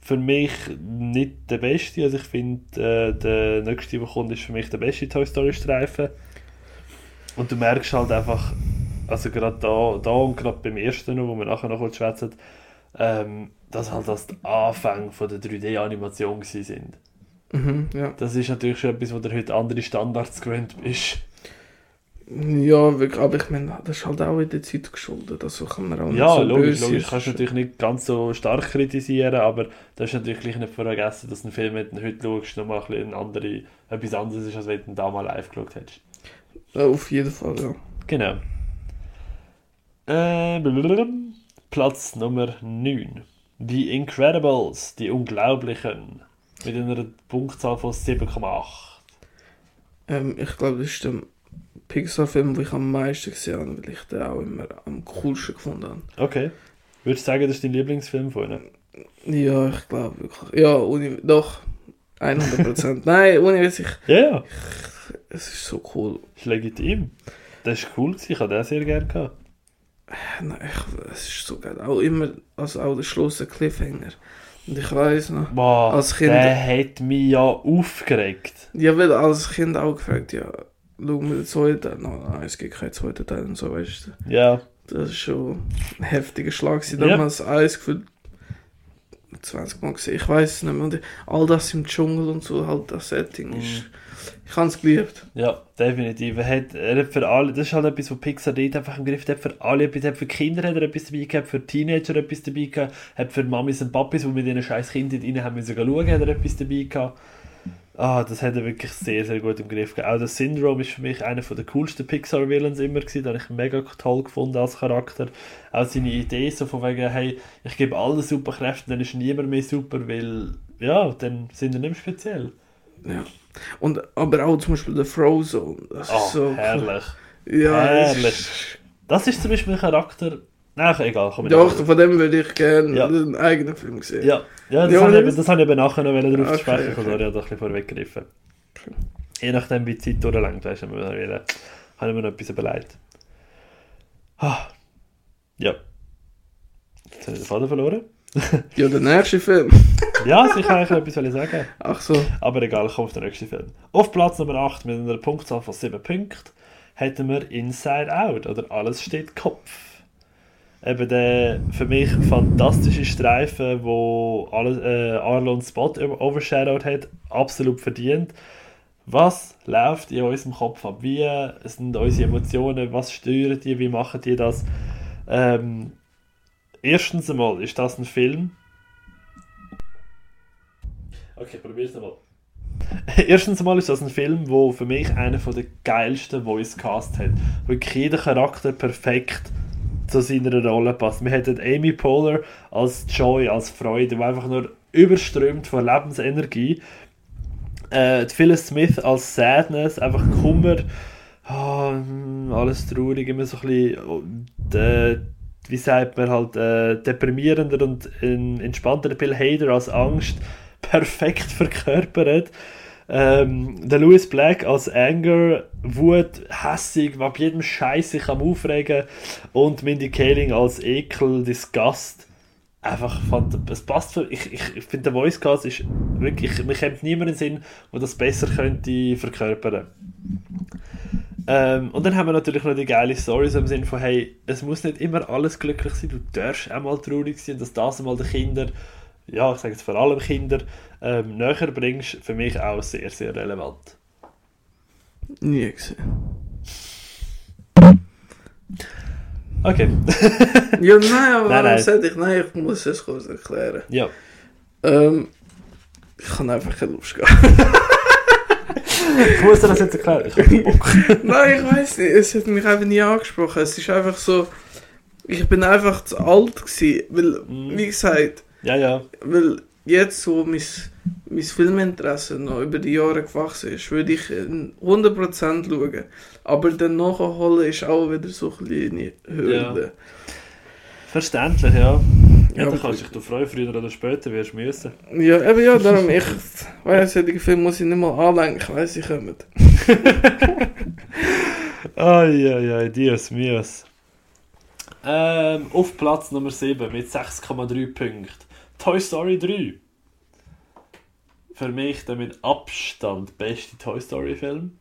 Für mich nicht der beste. Also ich finde, äh, der nächste, der kommt, ist für mich der beste Toy Story Streifen. Und du merkst halt einfach, also gerade da, da und gerade beim ersten, noch, wo wir nachher noch kurz schwätzen, ähm, dass halt das die Anfänge von der 3D-Animation gewesen sind. Mhm, ja. Das ist natürlich schon etwas, wo du heute andere Standards gewöhnt bist. ja, wirklich, aber ich meine, das ist halt auch in der Zeit geschuldet. Also kann man auch nicht Ja, so logisch, logisch. Kannst du natürlich nicht ganz so stark kritisieren, aber das ist natürlich gleich nicht vergessen, dass ein Film, wenn du heute schaust, nochmal ein bisschen andere, etwas anderes ist, als wenn du ihn damals live geschaut hättest. Ja, auf jeden Fall, ja. Genau. Äh. Platz Nummer 9. The Incredibles, die Unglaublichen. Mit einer Punktzahl von 7,8. Ähm, ich glaube, das ist der Pixar-Film, den ich am meisten gesehen habe, weil ich den auch immer am coolsten gefunden habe. Okay. Würdest du sagen, das ist dein Lieblingsfilm von ihnen? Ja, ich glaube wirklich. Ja, ohne, doch. 100%. [LAUGHS] Nein, ohne Witz, ich, Ja, ja. es ist so cool. Ist legitim. Das ist cool, ich habe den sehr gerne gehabt. Nein, ich, es ist so geil. Auch immer, also auch der Schluss, der Cliffhanger. Und ich weiß noch, Boah, Als Kind- der hat mich ja aufgeregt. ja, weil als Kind auch gefragt, ja, schau mir den zweiten Teil, no, nein, es gibt keinen zweiten Teil und so, weißt du. Ja, Das ist schon ein heftiger Schlag. Damals alles gefühlt, 20 Mal gesehen. Ich weiß es nicht mehr. Und all das im Dschungel und so, halt das Setting ist. Ich habe es geliebt. Ja, definitiv. Er hat, er hat für alle, das ist halt etwas, was Pixar dort einfach im Griff hat. Für alle etwas, hat für Kinder hat er etwas dabei gehabt, für Teenager etwas dabei gehabt, hat für Mamis und Papis, die mit ihren scheiß Kindern rein haben müssen schauen, hat er etwas dabei gehabt. Ah, das hat er wirklich sehr, sehr gut im Griff gehabt. Auch das Syndrome ist für mich einer der coolsten Pixar-Villains immer gewesen. Den habe ich mega toll gefunden als Charakter. Auch seine Idee so von wegen, hey, ich gebe allen Superkräfte, dann ist niemand mehr super, weil, ja, dann sind wir nicht mehr speziell. Ja. Und, aber auch zum Beispiel der Frozone. Das Oh, ist so herrlich. Ja, es Herrlich. Das ist zum Beispiel ein Charakter... Nein, egal, komm Doch, von dem würde ich gerne Ja. einen eigenen Film sehen. Ja, ja das, Ja, habe ich, das habe ich eben nachher noch drauf Okay, sprechen, okay. sorry, ich habe da ein bisschen vorweggegriffen. Okay. Je nachdem, wie die Zeit durchlangt, weißt du, habe ich mir noch etwas überlegt. Ah. Ja. Jetzt habe ich den Faden verloren. Ja, der nächste Film. [LAUGHS] Ja, ich wollte eigentlich etwas sagen. Ach so. Aber egal, ich komme auf den nächsten Film. Auf Platz Nummer 8 mit einer Punktzahl von 7 Punkten hätten wir Inside Out oder Alles steht Kopf. Eben der für mich fantastische Streifen, wo alles, äh, Arlon Spot overshadowed hat, absolut verdient. Was läuft in unserem Kopf ab? Wie sind unsere Emotionen? Was steuern die? Wie machen die das? Ähm, erstens einmal ist das ein Film. Okay, probier's nochmal. [LAUGHS] Erstens mal ist das ein Film, wo für mich einer der geilsten Voice Cast hat. Wirklich jeder Charakter perfekt zu seiner Rolle passt. Wir hätten Amy Poehler als Joy, als Freude, die einfach nur überströmt von Lebensenergie. Äh, Phyllis Smith als Sadness, einfach Kummer, hm, alles traurig, immer so ein bisschen, und, äh, wie sagt man halt, äh, deprimierender und in, entspannter Bill Hader als Angst, [LAUGHS] perfekt verkörpert. Ähm, der Louis Black als Anger, Wut, hässig, ab jedem Scheiß sich am Aufregen und Mindy Kaling als Ekel, Disgust. Einfach, fand, es passt für, ich, ich, finde, der Voice Cast ist wirklich, mir kommt niemand in Sinn, der das besser könnte verkörpern. Ähm, und dann haben wir natürlich noch die geile Story im Sinne von, hey, es muss nicht immer alles glücklich sein, du darfst auch mal traurig sein, dass das einmal den Kindern, ja, ich sage jetzt vor allem Kinder, ähm, näher bringst, für mich auch sehr, sehr relevant. Nie gesehen. Okay, [LAUGHS] Ja, nein, aber Nein, warum nein. sollte ich? Nein, ich muss es kurz erklären. ja. Ähm, ich kann einfach keine Lust gehabt. Ich muss dir das jetzt erklären, ich habe Bock. [LAUGHS] Nein, ich weiß nicht. Es hat mich einfach nie angesprochen. Es ist einfach so. Ich bin einfach zu alt gewesen. Weil, Mhm. wie gesagt, Ja, ja, weil jetzt so mein, mein Filminteresse noch über die Jahre gewachsen ist, würde ich in 100% schauen. Aber dann nachholen ist auch wieder so eine kleine Hürde. verständlich, ja. Ja, Ja, dann aber- kannst du dich freuen, früher oder später wirst du müssen. Ja, eben ja, darum, ich [LAUGHS] weiß, solche Filme muss ich nicht mal anlenken, ich weiss, sie kommen. [LAUGHS] Ai, Dios mios. Ähm, auf Platz Nummer 7 mit 6,3 Punkten. Toy Story 3. Für mich der mit Abstand beste Toy Story Film.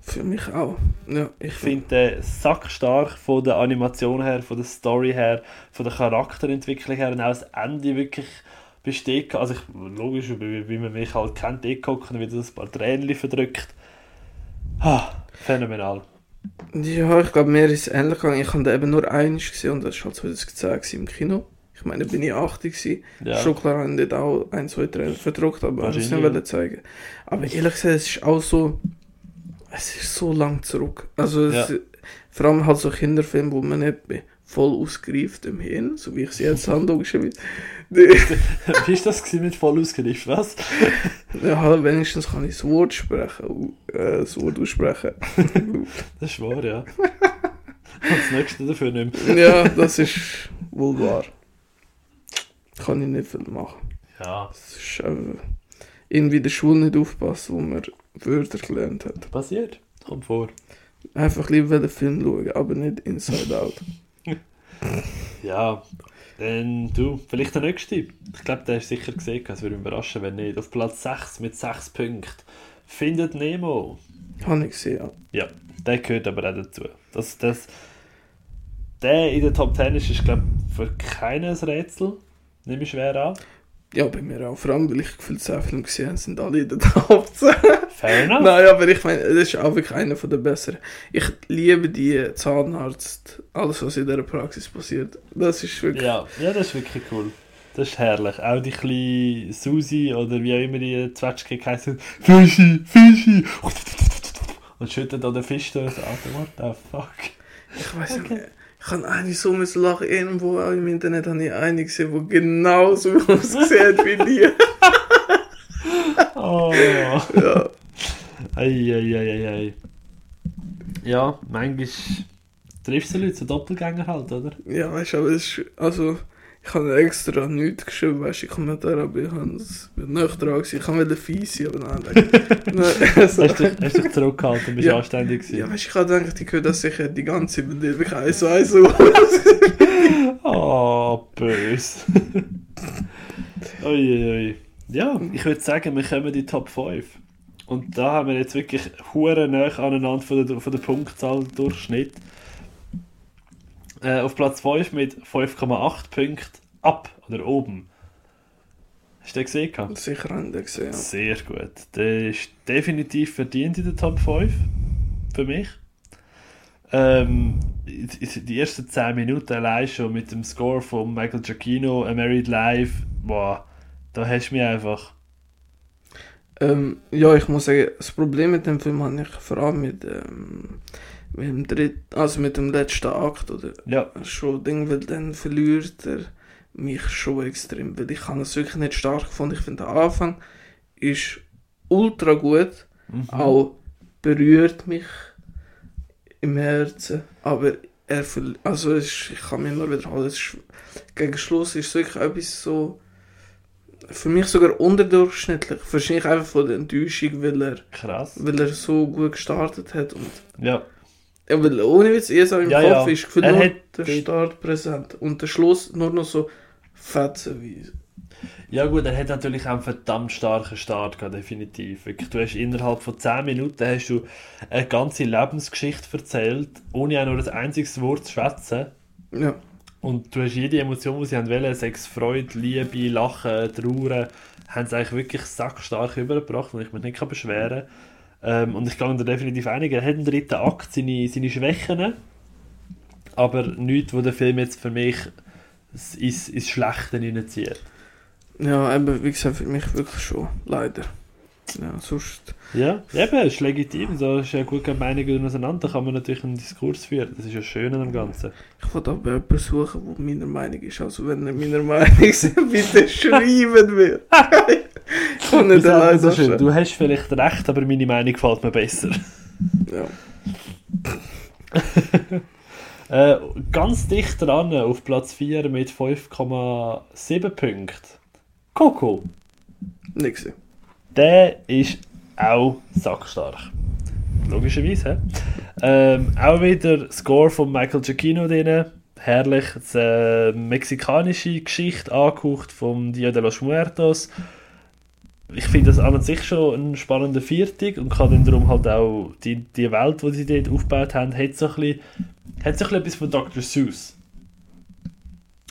Für mich auch. Ja, ich finde den sackstark von der Animation her, von der Story her, von der Charakterentwicklung her und auch das Ende wirklich besteht. Also ich, logisch, wie, wie man mich halt kennt, eh guckt und wieder ein paar Tränen verdrückt. Ah, phänomenal. Ja, ich glaube, mir ist es ähnlich gegangen. Ich habe den eben nur eins gesehen und das war halt 2010 gewesen im Kino. Ich meine, bin ich 80 gewesen. Ja. Schon klar haben dort auch ein, zwei Tränen verdruckt, aber ich wollte es nicht zeigen. Aber ehrlich gesagt, es ist auch so, es ist so lang zurück. Also es, Ja. vor allem halt so Kinderfilme, wo man nicht be- voll ausgereift im Hirn, so wie ich sie jetzt habe, logischerweise. [LAUGHS] Wie ist das mit voll ausgereift, was? [LAUGHS] Ja, halt, wenigstens kann ich das Wort sprechen, äh, das Wort aussprechen. [LAUGHS] Das ist wahr, ja. Und das nächste dafür nicht mehr. ja, das ist wohl wahr. Kann ich nicht viel machen. Ja, Es ist einfach irgendwie in der Schule nicht aufpassen, wo man Wörter gelernt hat. passiert. Kommt vor. Einfach lieber den Film schauen, aber nicht Inside Out. [LAUGHS] Ja, dann du, vielleicht der nächste. Ich glaube, der ist sicher gesehen, es würde mich überraschen, wenn nicht. Auf Platz 6 mit 6 Punkten. Findet Nemo. Habe ich gesehen, ja. Ja, der gehört aber auch dazu. Das, das, der in der Top 10 ist, ist glaube ich, für keines Rätsel. Nehme ich schwer an. Ja, bei mir auch. Vor allem, weil ich gefühlt sehr Filme gesehen habe, sind alle in der Top 10. [LAUGHS] Fair enough. Nein, aber ich meine, das ist auch wirklich einer den besseren. Ich liebe die Zahnarzt, alles was in dieser Praxis passiert. Das ist wirklich... Ja, ja, das ist wirklich cool. Das ist herrlich. Auch die kleine Susi oder wie auch immer die Zwetschge heißen. Fischi, Fischi! Und schüttet da den Fisch durch. Alter, what the fuck? Ich weiß nicht mehr. Ich kann eigentlich so müssen lachen. Irgendwo auch im Internet habe ich einen gesehen, der genau so [LAUGHS] aussieht wie die. Oh. Ja. Eieieiei. Ja, manchmal triffst du Leute, so Doppelgänger halt, oder? Ja, weißt du, aber es ist, also, ich habe extra nichts geschrieben, weißt du, in Kommentaren, aber ich es nicht dran gewesen. Ich wollte fies sein, aber nein, also, [LAUGHS] Hast dich, hast dich zurückgehalten bist Ja. anständig gewesen? ja, weißt du, ich habe gedacht, ich höre das sicher die ganze Zeit mit dir, ich eins zu eins so. Oh, böse. Uiuiui. Ja, ich würde sagen, wir kommen in die Top 5. Und da haben wir jetzt wirklich hure nah aneinander von der, von der Punktzahl Durchschnitt. Äh, auf Platz 5 mit 5,8 Punkten ab oder oben. Hast du den gesehen? gehabt? Sicher haben die gesehen, ja. Sehr gut. Der ist definitiv verdient in der Top 5. Für mich. Ähm, die ersten 10 Minuten allein schon mit dem Score von Michael Giacchino, A Married Life, boah, da hast du mich einfach. Ähm, ja, ich muss sagen, das Problem mit dem Film habe ich vor allem mit, ähm, mit dem dritten, also mit dem letzten Akt, oder Ja, schon Ding, weil dann verliert er mich schon extrem, weil ich habe es wirklich nicht stark gefunden. Ich finde, der Anfang ist ultra gut, mhm. auch berührt mich im Herzen, aber er also ist, ich kann mich immer wiederholen, ist, gegen Schluss ist es wirklich etwas so, für mich sogar unterdurchschnittlich, wahrscheinlich einfach von der Enttäuschung, weil er, krass. weil er so gut gestartet hat und Ja, weil ohne Witz, ihr so im Ja, Kopf ja. ist gefühlt nur der Start präsent und der Schluss nur noch so fetzenweise. ja gut, er hat natürlich auch einen verdammt starken Start gehabt, definitiv. Wirklich, du hast innerhalb von 10 Minuten hast du eine ganze Lebensgeschichte erzählt, ohne auch nur ein einziges Wort zu schwätzen. Ja, Und du hast jede Emotion, die sie haben wollen, Sex, Freude, Liebe, Lachen, Trauern, haben sie eigentlich wirklich sackstark übergebracht und ich mich nicht kann beschweren ähm, Und ich gehe da definitiv einig, er hat im dritten Akt seine, seine Schwächen, aber nichts, wo der Film jetzt für mich ins, ins Schlechte hineinzieht. ja, eben, wie gesagt, für mich wirklich schon, leider. Ja, sonst, Ja, eben, ist legitim, da ist ja gut keine Meinungen auseinander, da kann man natürlich einen Diskurs führen, das ist ja schön an dem Ganzen. ich wollte aber jemanden suchen, der meiner Meinung ist. Also wenn ihr meiner Meinung [LAUGHS] seid, bitte schreiben wir. [LAUGHS] kann nicht allein so schön. Du hast vielleicht recht, aber meine Meinung gefällt mir besser. Ja. [LAUGHS] Äh, ganz dicht dran auf Platz 4 mit 5,7 Punkten. Coco. Gesehen. Der ist auch sackstark. Logischerweise. Ähm, auch wieder Score von Michael Giacchino drin. Herrlich. Das, äh, mexikanische Geschichte angehaucht vom Dia de los Muertos. Ich finde das an und sich schon ein spannender Viertig und kann dann darum halt auch die, die Welt, die sie dort aufgebaut haben, hat so ein bisschen, hat so etwas von Dr. Seuss.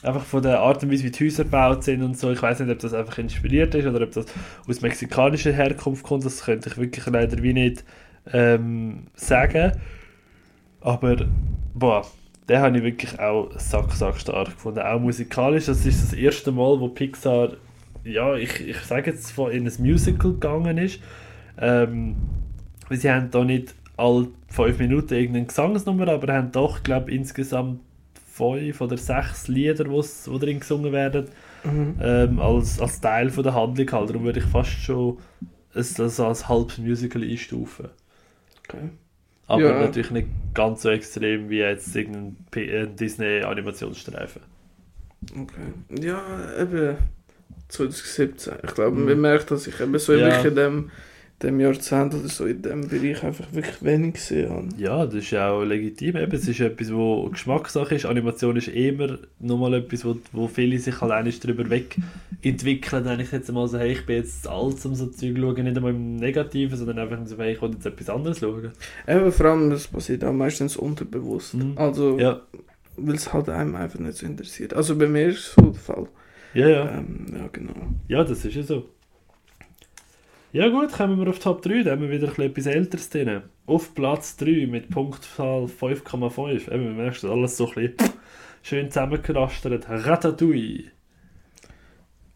Einfach von der Art und Weise, wie die Häuser gebaut sind und so. Ich weiß nicht, ob das einfach inspiriert ist oder ob das aus mexikanischer Herkunft kommt. Das könnte ich wirklich leider wie nicht ähm, sagen. Aber, boah, den habe ich wirklich auch sack, sack stark gefunden. Auch musikalisch. Das ist das erste Mal, wo Pixar, ja, ich, ich sage jetzt, von- in ein Musical gegangen ist. Ähm, weil sie haben da nicht alle fünf Minuten irgendeine Gesangsnummer, aber haben doch, glaube ich, insgesamt fünf oder sechs Lieder, die drin gesungen werden Mhm. ähm, als, als Teil von der Handlung halt. Darum würde ich fast schon es das als halbes Musical einstufen. Okay. Aber Ja. natürlich nicht ganz so extrem wie jetzt irgendein äh, Disney-Animationsstreifen. Okay. Ja, eben 2017. Ich glaube, man merkt, dass ich eben so Ja. wirklich in dem, dem Jahrzehnt oder so in dem Bereich einfach wirklich wenig gesehen habe. Ja, das ist ja auch legitim. Eben, es ist etwas, wo Geschmackssache ist. Animation ist immer nochmal etwas, wo, wo viele sich halt eigentlich darüber weg entwickeln. Wenn ich jetzt mal so, hey, ich bin jetzt zu alt, um so Zeug zu schauen, nicht einmal im Negativen, sondern einfach so, hey, ich will jetzt etwas anderes schauen. Eben vor allem, das passiert auch meistens unterbewusst. Mhm. Also, Ja, weil es halt einem einfach nicht so interessiert. Also bei mir ist es so der Fall. Ja, ja. Ähm, ja, genau. Ja, das ist ja so. Ja gut, kommen wir auf Top 3, da haben wir wieder etwas Älteres drin. Auf Platz 3 mit Punktzahl 5,5. Eben, du merkst, alles so ein bisschen schön zusammengerastert. Ratatouille.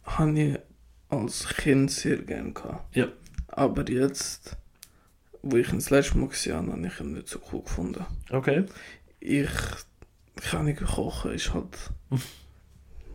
Habe ich als Kind sehr gerne gehabt. Ja. Aber jetzt, wo ich ihn das letzte Mal gesehen habe, habe ich ihn nicht so cool gefunden. Okay. Ich kann nicht kochen, ist halt. [LAUGHS]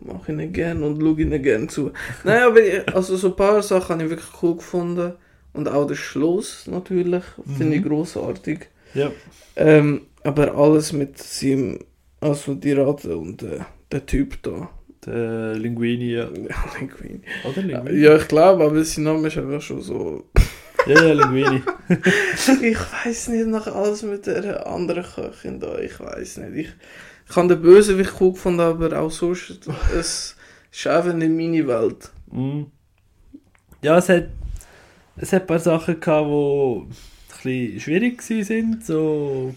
mache ich nicht gern und schaue ich nicht gern zu. Nein, aber ich, also so ein paar Sachen habe ich wirklich cool gefunden. Und auch der Schluss natürlich, finde ich Mhm. großartig. Ja. Ähm, aber alles mit seinem, also die Ratte und äh, der Typ da. Der Linguini, ja. [LAUGHS] Ja, Linguini. Oder Linguini? Ja, ich glaube, aber sein Name ist einfach schon so. [LAUGHS] Ja, ja, Linguini. [LAUGHS] ich weiß nicht, nach alles mit der anderen Köchin da, ich weiß nicht. Ich, ich habe den Bösewicht cool gefunden, aber auch sonst, es ist einfach nicht meine Welt. Mhm. Ja, es hat, es hat ein paar Sachen gehabt, die bisschen schwierig waren, so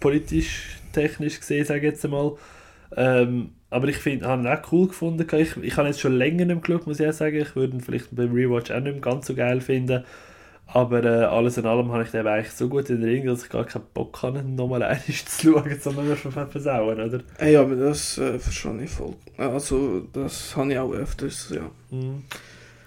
politisch, technisch gesehen, sage ich jetzt einmal. Ähm, aber ich finde, habe ihn auch cool gefunden. Ich, ich habe jetzt schon länger nicht geschaut, muss ich auch sagen. Ich würde ihn vielleicht beim Rewatch auch nicht mehr ganz so geil finden. Aber äh, alles in allem habe ich den eigentlich so gut in Erinnerung, dass ich gar keinen Bock habe, nochmal einmal [LAUGHS] zu schauen, sondern mir schon versauen, oder? Ey, aber das äh, verstehe ich voll. Also, das habe ich auch öfters, ja. Mhm.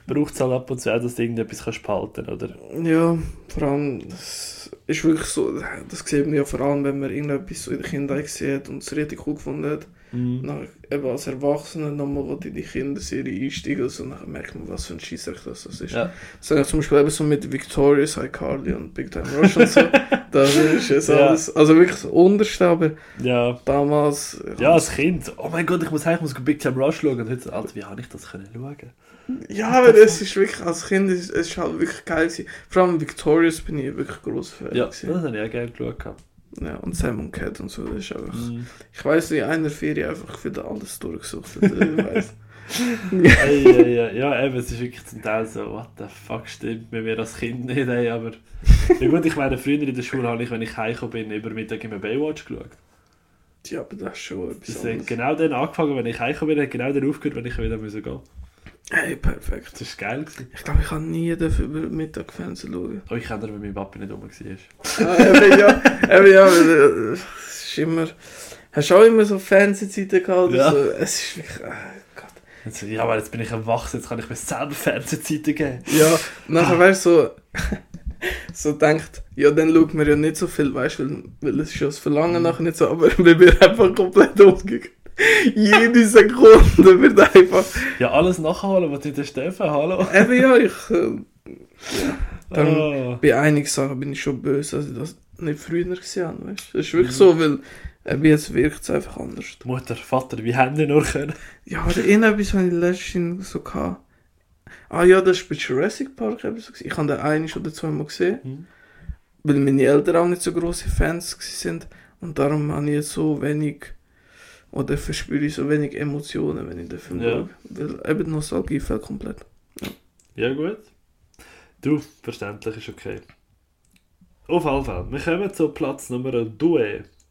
Braucht es halt ab und zu auch, dass du irgendetwas kannst behalten oder? Ja, vor allem, das ist wirklich so, das sieht man ja vor allem, wenn man irgendetwas so in der Kindheit sieht und es richtig cool gefunden hat. Mhm. Nach, eben als Erwachsener nochmal wo in die Kinderserie einsteigen, also nachher merkt man, was für ein Scheissreich das das ist. Ja. So, zum Beispiel eben so mit Victorious, iCarly und Big Time Rush und so. [LAUGHS] das ist es Ja. alles, also wirklich das Unterste, aber ja. damals... Ja, als Kind. Oh mein Gott, ich muss ich muss Big Time Rush schauen. Und heute, Alter, wie habe ich das können schauen? Ja, aber es ist wirklich, als Kind ist es ist halt wirklich geil gewesen. Vor allem Victorious bin ich wirklich groß Fan Ja, das gewesen. habe ich auch gerne geschaut. Ja, und Sam und Cat und so, das ist einfach... Mhm. Ich weiß in einer Ferie einfach wieder alles durchgesucht. Ich weiss. [LAUGHS] Ey, ja, ja, ja, eben, es ist wirklich zum Teil so, what the fuck, stimmt mit mir als Kind nicht, ey, aber... Ja gut, ich meine, früher in der Schule habe ich, wenn ich heimgekommen bin, über Mittag immer Baywatch geschaut. ja, aber das ist schon etwas Das hat genau dann angefangen, wenn ich heimgekommen bin, hat genau dann aufgehört, wenn ich wieder müssen gehen Hey, perfekt. Das war geil. Gewesen. Ich glaube, ich kann nie dafür über Mittag Fernsehen schauen. Oh, ich kenne wenn mein Papa nicht rum war. ah, eben ja, eben ja, weil, äh, es ist immer... Hast du auch immer so Fernsehzeiten gehabt Ja. so? Es ist wirklich... Äh, Gott. Ja, aber jetzt bin ich erwachsen, jetzt kann ich mir selber Fernsehzeiten geben. Ja, nachher wärst du so... [LAUGHS] so denkt, ja, dann schaut man ja nicht so viel, weißt du, weil, weil es ist ja das Verlangen nachher nicht so, aber [LAUGHS] wir werden einfach komplett umgegangen. Jede Sekunde wird einfach... Ja, alles nachholen, was der Steffen, hallo. Eben ja, ich... Äh, Darum- Oh. bei einigen Sachen bin ich schon böse, dass ich das nicht früher gesehen habe, weißt du. Es ist wirklich so, weil eben jetzt wirkt es einfach anders. Mutter, Vater, wie haben die nur können? Ja, aber irgendetwas habe ich letztens so gehabt. Ah ja, das war bei Jurassic Park eben so. Ich habe den ein oder zweimal gesehen, Hm. weil meine Eltern auch nicht so große Fans sind. Und darum habe ich jetzt so wenig, oder verspüre ich so wenig Emotionen, wenn ich den Film Ja. schaue. Weil eben Nostalgie fällt komplett. Ja, gut. Du, verständlich ist okay. Auf jeden Fall, wir kommen zu Platz Nummer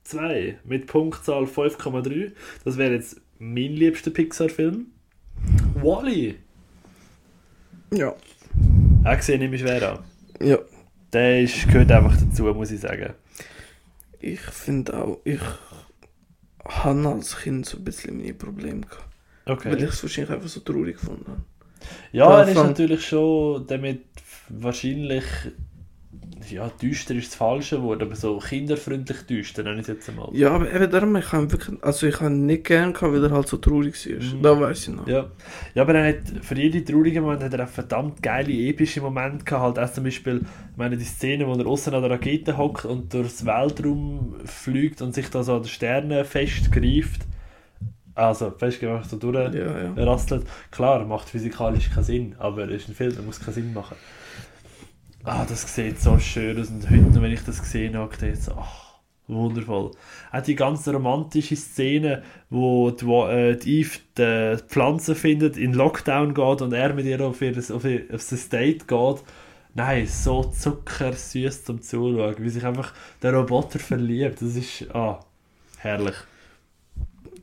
2 mit Punktzahl 5,3. Das wäre jetzt mein liebster Pixar-Film. Wally. Ja. Auch nehme ich schwer an. Ja. Der ist, gehört einfach dazu, muss ich sagen. Ich finde auch, ich habe als Kind so ein bisschen meine Probleme gehabt. Weil ich Okay. es wahrscheinlich einfach so traurig gefunden habe. Ja, er ist natürlich schon damit wahrscheinlich. Ja, düster ist das falsche Wort, aber so kinderfreundlich düster, nenne ich es jetzt einmal. Ja, aber eben darum, ich habe wirklich, also ich habe nicht gern gehabt, weil er halt so traurig war. Mhm. Da weiß ich noch. Ja. ja, aber er hat für jede traurige Moment hat er auch verdammt geile, epische Momente gehabt. Halt auch zum Beispiel, ich meine, die Szene, wo er außen an der Rakete hockt und durchs Weltraum fliegt und sich da so an den Sternen festgreift. Also, festgemacht, so durch. Ja, ja. Klar, macht physikalisch keinen Sinn, aber es ist ein Film, der muss keinen Sinn machen. Ah, das sieht so schön aus und heute, wenn ich das gesehen habe, dachte ich so, ach, wundervoll. Auch die ganze romantische Szene, wo die, äh, die Eve die Pflanze findet, in Lockdown geht und er mit ihr auf, ihr, auf, ihr, auf das Date geht. Nein, so zuckersüß zum Zuschauen, wie sich einfach der Roboter verliebt. Das ist, ah, herrlich.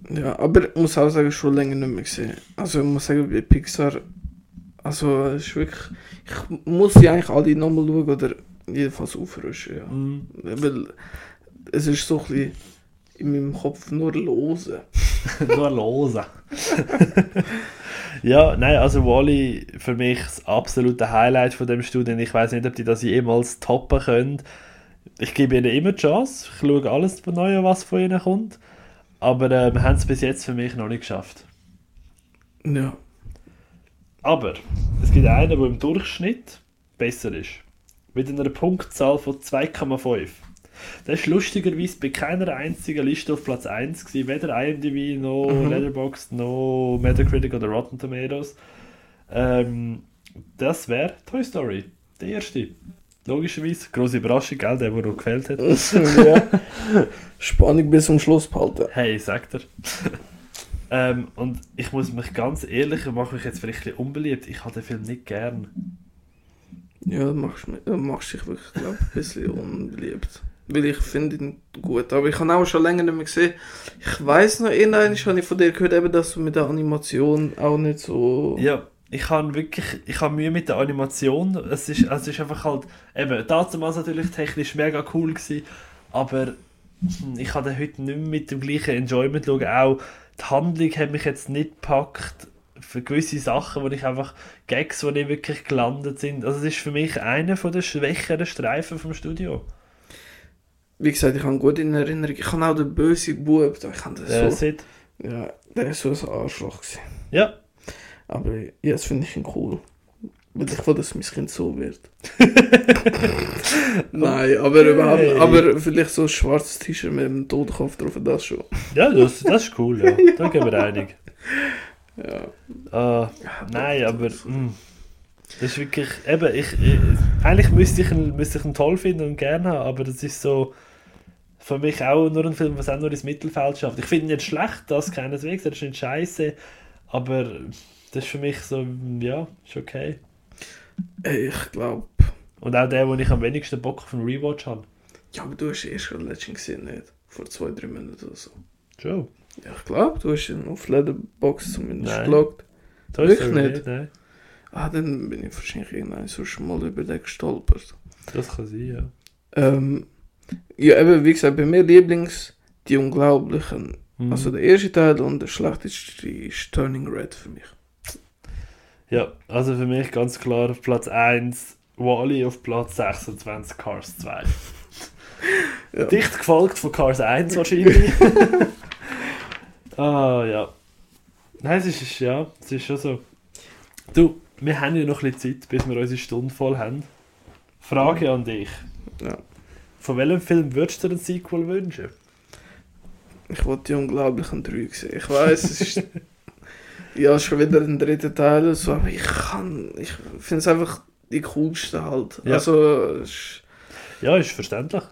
Ja, aber ich muss auch sagen, schon länger nicht mehr gesehen. Also ich muss sagen, bei Pixar, also es ist wirklich, ich muss die eigentlich alle nochmal schauen oder jedenfalls aufrüsten, ja. Mhm. Weil es ist so ein bisschen in meinem Kopf nur lose. [LAUGHS] Nur losen. ja, nein, also Wally für mich das absolute Highlight von dem Studien. Ich weiß nicht, ob die das jemals toppen können. Ich gebe ihnen immer die Chance. Ich schaue alles von Neuem, was von ihnen kommt. Aber äh, wir haben es bis jetzt für mich noch nicht geschafft. Ja. Aber es gibt einen, der im Durchschnitt besser ist. Mit einer Punktzahl von 2,5. Der ist lustigerweise bei keiner einzigen Liste auf Platz 1 gewesen. Weder IMDb, noch Mhm. Letterboxd, noch Metacritic oder Rotten Tomatoes. Ähm, das wäre Toy Story. Der erste. Logischerweise. Grosse Überraschung, gell? Der, der noch gefällt hat. [LAUGHS] ja. [LAUGHS] Spannung bis zum Schluss behalten. Hey, sagt er. Ähm, und ich muss mich ganz ehrlich, ich mache mich jetzt vielleicht ein bisschen unbeliebt. Ich habe den Film nicht gern. Ja, machst, machst dich wirklich, glaube ich, ein bisschen unbeliebt. Weil ich finde ihn gut. Aber ich habe auch schon länger nicht mehr gesehen. Ich weiß noch, irgendwann habe ich von dir gehört, eben, dass du mit der Animation auch nicht so... Ja, ich habe wirklich, ich habe Mühe mit der Animation. Es ist, es ist einfach halt, eben, damals natürlich technisch mega cool gewesen, aber hm, ich habe den heute nicht mehr mit dem gleichen Enjoyment schauen. Auch die Handlung hat mich jetzt nicht gepackt für gewisse Sachen, wo ich einfach Gags, die nicht wirklich gelandet sind. Also es ist für mich einer von der schwächeren Streifen vom Studio. Wie gesagt, ich habe gut in Erinnerung. Ich habe auch den bösen Bub, ich habe Der den so... Sid. Ja, der ist so ein Arschloch gewesen. Ja, Aber ja, das finde ich ihn cool. Weil ich will, dass mein Kind so wird. [LAUGHS] Nein, aber überhaupt Hey. Aber vielleicht so ein schwarzes T-Shirt mit einem Totenkopf drauf, das schon. ja das, das ist cool, ja. [LAUGHS] Da gehen wir einig. Ja. Ah, nein, aber mm, das ist wirklich, eben, ich, ich, eigentlich müsste ich, ihn, müsste ich ihn toll finden und gerne haben, aber das ist so für mich auch nur ein Film, was auch nur ins Mittelfeld schafft. Ich finde ihn nicht schlecht, das keineswegs, er ist nicht scheiße, aber das ist für mich so, ja, ist okay. Ich glaube. Und auch der, wo ich am wenigsten Bock auf einen Rewatch habe. Ja, aber du hast ihn erst letztens gesehen, nicht? Vor zwei, drei Monaten oder so. Joe. Ja, ich glaube, du hast ihn auf Letterboxd zumindest Nein. gelockt. Wirklich Story nicht? Nein, Ah, dann bin ich wahrscheinlich irgendwann so schon mal über den gestolpert. das kann sein, ja. Ähm, ja, eben, wie gesagt, bei mir Lieblings die Unglaublichen. Mhm. Also der erste Teil und der schlechteste ist Turning Red für mich. Ja, also für mich ganz klar auf Platz 1 Wally, auf Platz 26 Cars 2. Ja. Dicht gefolgt von Cars 1 wahrscheinlich. [LAUGHS] [LAUGHS] ah, ja. Nein, es ist, ja, es ist schon so. Du, wir haben ja noch ein bisschen Zeit, bis wir unsere Stunde voll haben. Frage an dich. Ja. Von welchem Film würdest du dir ein Sequel wünschen? Ich wollte die Unglaublichen 3 sehen. Ich weiß, es ist. [LAUGHS] ja, schon wieder ein dritter Teil so, aber ich kann. Ich finde es einfach die coolste halt. Ja. Also. ist- Ja, ist verständlich.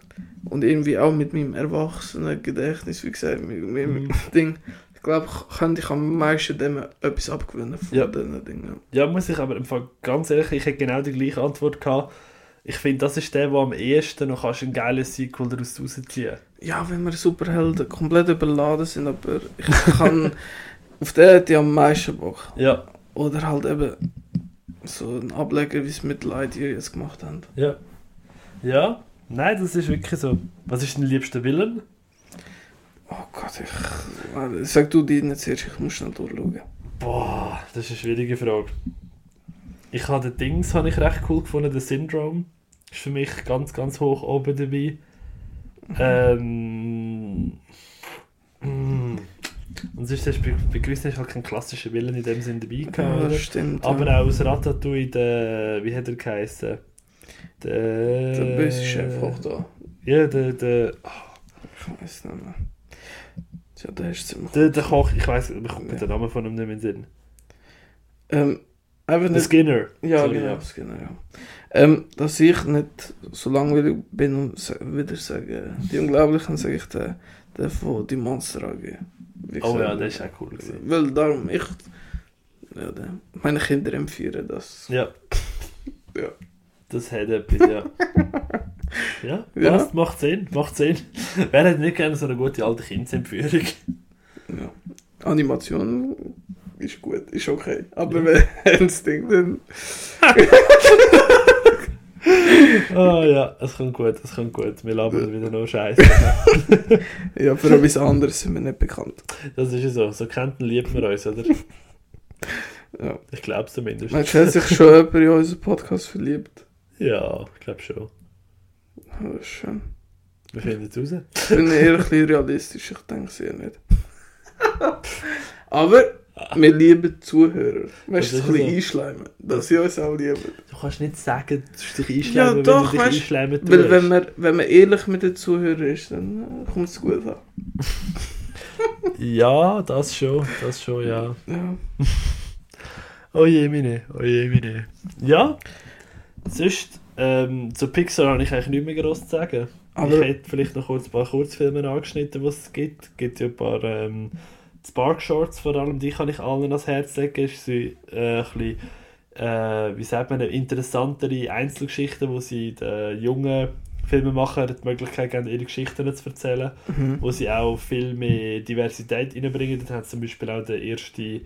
Und irgendwie auch mit meinem erwachsenen Gedächtnis, wie gesagt, mit meinem Mhm. Ding. Ich glaube, könnte ich am meisten dem etwas abgewinnen von Ja. diesen Dingen. Ja, muss ich aber im Fall ganz ehrlich, ich hätte genau die gleiche Antwort gehabt. Ich finde, das ist der, wo am ehesten noch kannst ein geiles Sequel daraus rausziehen Ja, wenn wir Superhelden komplett überladen sind, aber ich kann. [LAUGHS] auf den hätte ich am meisten Bock. Ja, Oder halt eben so ein Ableger, wie es mit Lightyear jetzt gemacht haben. ja. Ja, nein, das ist wirklich so. Was ist dein liebster Villain? Oh Gott, ich. Sag du die nicht zuerst, ich muss schnell durchschauen. Boah, das ist eine schwierige Frage. Ich habe den Dings habe ich recht cool gefunden, den Syndrome. Ist für mich ganz, ganz hoch oben dabei. Ähm. mm. Und sonst ist bei, bei gewissen ist halt kein klassischer Villain in dem Sinn dabei Ja, gehabt, oder? das stimmt. Aber ja. auch aus Ratatouille, der, wie hat er geheißen? Der, Der böse Chef auch da. Ja, der, der, Ich weiß nicht mehr. Ja, der ist ziemlich. der, der Koch, ich weiß, ich komme mit den Namen von ihm nicht mehr in den Sinn. Ähm, einfach Der nicht. Skinner. Ja, Sorry, genau, genau, ja. Ähm, dass ich nicht so langweilig bin und sa- wieder sage, die Unglaublichen, sage ich den, den von die Monster AG. Wie Oh ja, der ist auch cool gewesen. Weil darum, ich. Ja, meine Kinder empfehlen das. Ja. [LAUGHS] Ja. Das hat etwas, ja. [LAUGHS] Ja, Ja. passt, macht Sinn, macht Sinn. [LAUGHS] Wer hat nicht gerne so eine gute alte Kindsentführung? Ja. Animation ist gut, ist okay. Aber wenn das Ding dann. [LAUGHS] Ah ja, es kommt gut, es kommt gut. Wir labern wieder nur Scheiße. [LAUGHS] Ja, für etwas anderes sind wir nicht bekannt. Das ist ja so. So kennt und liebt man uns, oder? [LAUGHS] Ja. Ich glaube zumindest. Meinst du, hat sich schon jemand in unseren Podcast verliebt? Ja, ich glaube schon. Das ist schön. Wir finden es raus. Ich bin eher ein bisschen realistisch, ich denke es eher nicht. Aber wir lieben Zuhörer. Weißt du, ein bisschen so. einschleimen, dass sie uns auch lieben. Du kannst nicht sagen, du dich Ja, einschleimen, doch, wenn du dich weißt- einschleimen tust. Weil wenn man, wenn man ehrlich mit den Zuhörern ist, dann äh, kommt es gut an. [LAUGHS] Ja, das schon, das schon, ja. Ja. [LAUGHS] Oh je, meine, oh je, meine. Ja, sonst, ähm, zu Pixar habe ich eigentlich nicht mehr groß zu sagen. Aber- ich hätte vielleicht noch kurz ein paar Kurzfilme angeschnitten, was es gibt. Es gibt ja ein paar ähm, Spark Shorts vor allem, die kann ich allen ans Herz legen. Es sind äh, ein bisschen, äh, wie sagt man, interessantere Einzelgeschichten, wo sie den jungen Filmemachern die Möglichkeit geben, ihre Geschichten zu erzählen Mhm. wo sie auch viel mehr Diversität reinbringen. Da hat zum Beispiel auch der erste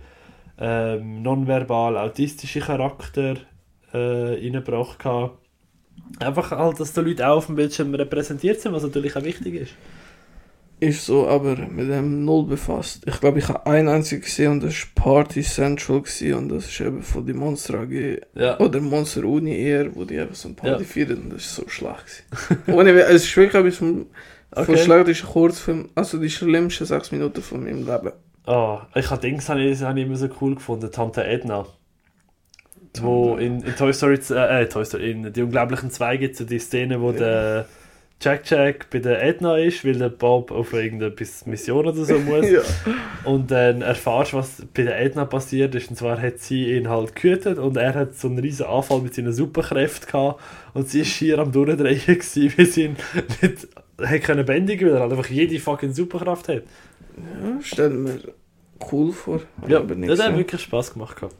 ähm, nonverbal autistische Charakter äh, reingebracht. Einfach halt, dass die Leute auch auf dem Bildschirm repräsentiert sind, was natürlich auch wichtig ist. Ist so, aber mit dem null befasst. Ich glaube, ich habe einen einzigen gesehen und das war Party Central gewesen, und das ist eben von die Monster AG Ja. oder Monster Uni eher, wo die einfach so ein Party Ja. feiern und das ist so schlecht gewesen. [LAUGHS] Ohne, We- es ist wirklich etwas vom, Okay. von schlecht ist ein Kurzfilm, also die schlimmsten sechs Minuten von meinem Leben. Ah, ich habe Dings habe ich, habe ich immer so cool gefunden, Tante Edna. Wo in, in Toy Story, z- äh, Toy Story, in Die Unglaublichen Zwei gibt es so die Szene, wo Ja. der Jack Jack bei der Edna ist, weil der Bob auf irgendeine Mission oder so muss. [LAUGHS] ja. Und dann erfährst du, was bei der Edna passiert ist. Und zwar hat sie ihn halt gehütet und er hat so einen riesen Anfall mit seinen Superkräften gehabt. Und sie ist schier am Durchdrehen [LAUGHS] gewesen, weil sie ihn nicht hat können bändigen, weil er halt einfach jede fucking Superkraft hat. ja, stell mir cool vor. Ja, aber nicht das hat wirklich Spaß gemacht. Gehabt.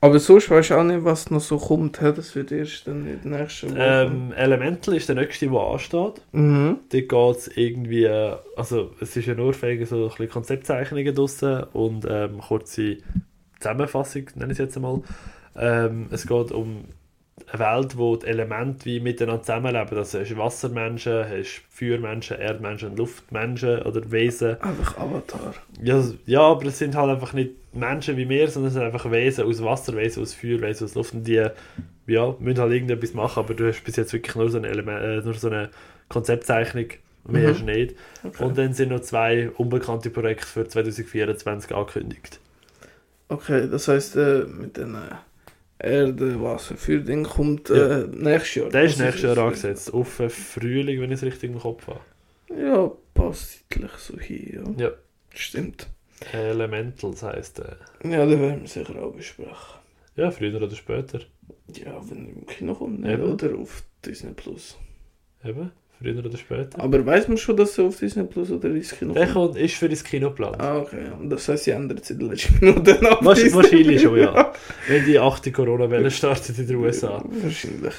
Aber sonst weißt du auch nicht, was noch so kommt. hä? Das wird erst dann in der nächsten Woche. Ähm, Elemental ist der nächste, der ansteht. mhm. Dort geht es irgendwie, äh, also es ist ja nur wegen so ein bisschen Konzeptzeichnungen draussen und ähm, kurze Zusammenfassung, nenne ich es jetzt einmal. Ähm, es geht um eine Welt, wo die Elemente wie miteinander zusammenleben. Also hast Wassermenschen, hast Feuermenschen, Erdmenschen, Luftmenschen oder Wesen. Einfach Avatar. Ja, ja, aber es sind halt einfach nicht Menschen wie wir, sondern es sind einfach Wesen aus Wasser, Wesen aus Feuer, Wesen aus Luft und die ja, müssen halt irgendetwas machen, aber du hast bis jetzt wirklich nur so eine, Element, äh, nur so eine Konzeptzeichnung, mehr Mhm. nicht. Okay. Und dann sind noch zwei unbekannte Projekte für 2024 angekündigt. Okay, das heisst, äh, mit den äh, Erde, Wasser, für den kommt Ja. äh, nächstes Jahr. Der ist nächstes Jahr angesetzt, auf den Frühling, wenn ich es richtig im Kopf habe. Ja, passt zeitlich so hier, ja. Ja. Stimmt. Elementals heisst der. Ja, da werden wir sicher auch besprechen. Ja, früher oder später. Ja, wenn er im Kino kommt, Eben. oder auf Disney Plus. Eben, früher oder später. Aber weiß man schon, dass er auf Disney Plus oder ins Kino Der kommt? ist für das Kino geplant. Ah, okay. Und das heisst, sie ändert es in den letzten Minuten ab. Wahrscheinlich, wahrscheinlich schon, [LAUGHS] ja. Wenn die achte Corona-Welle startet in den USA. Wahrscheinlich.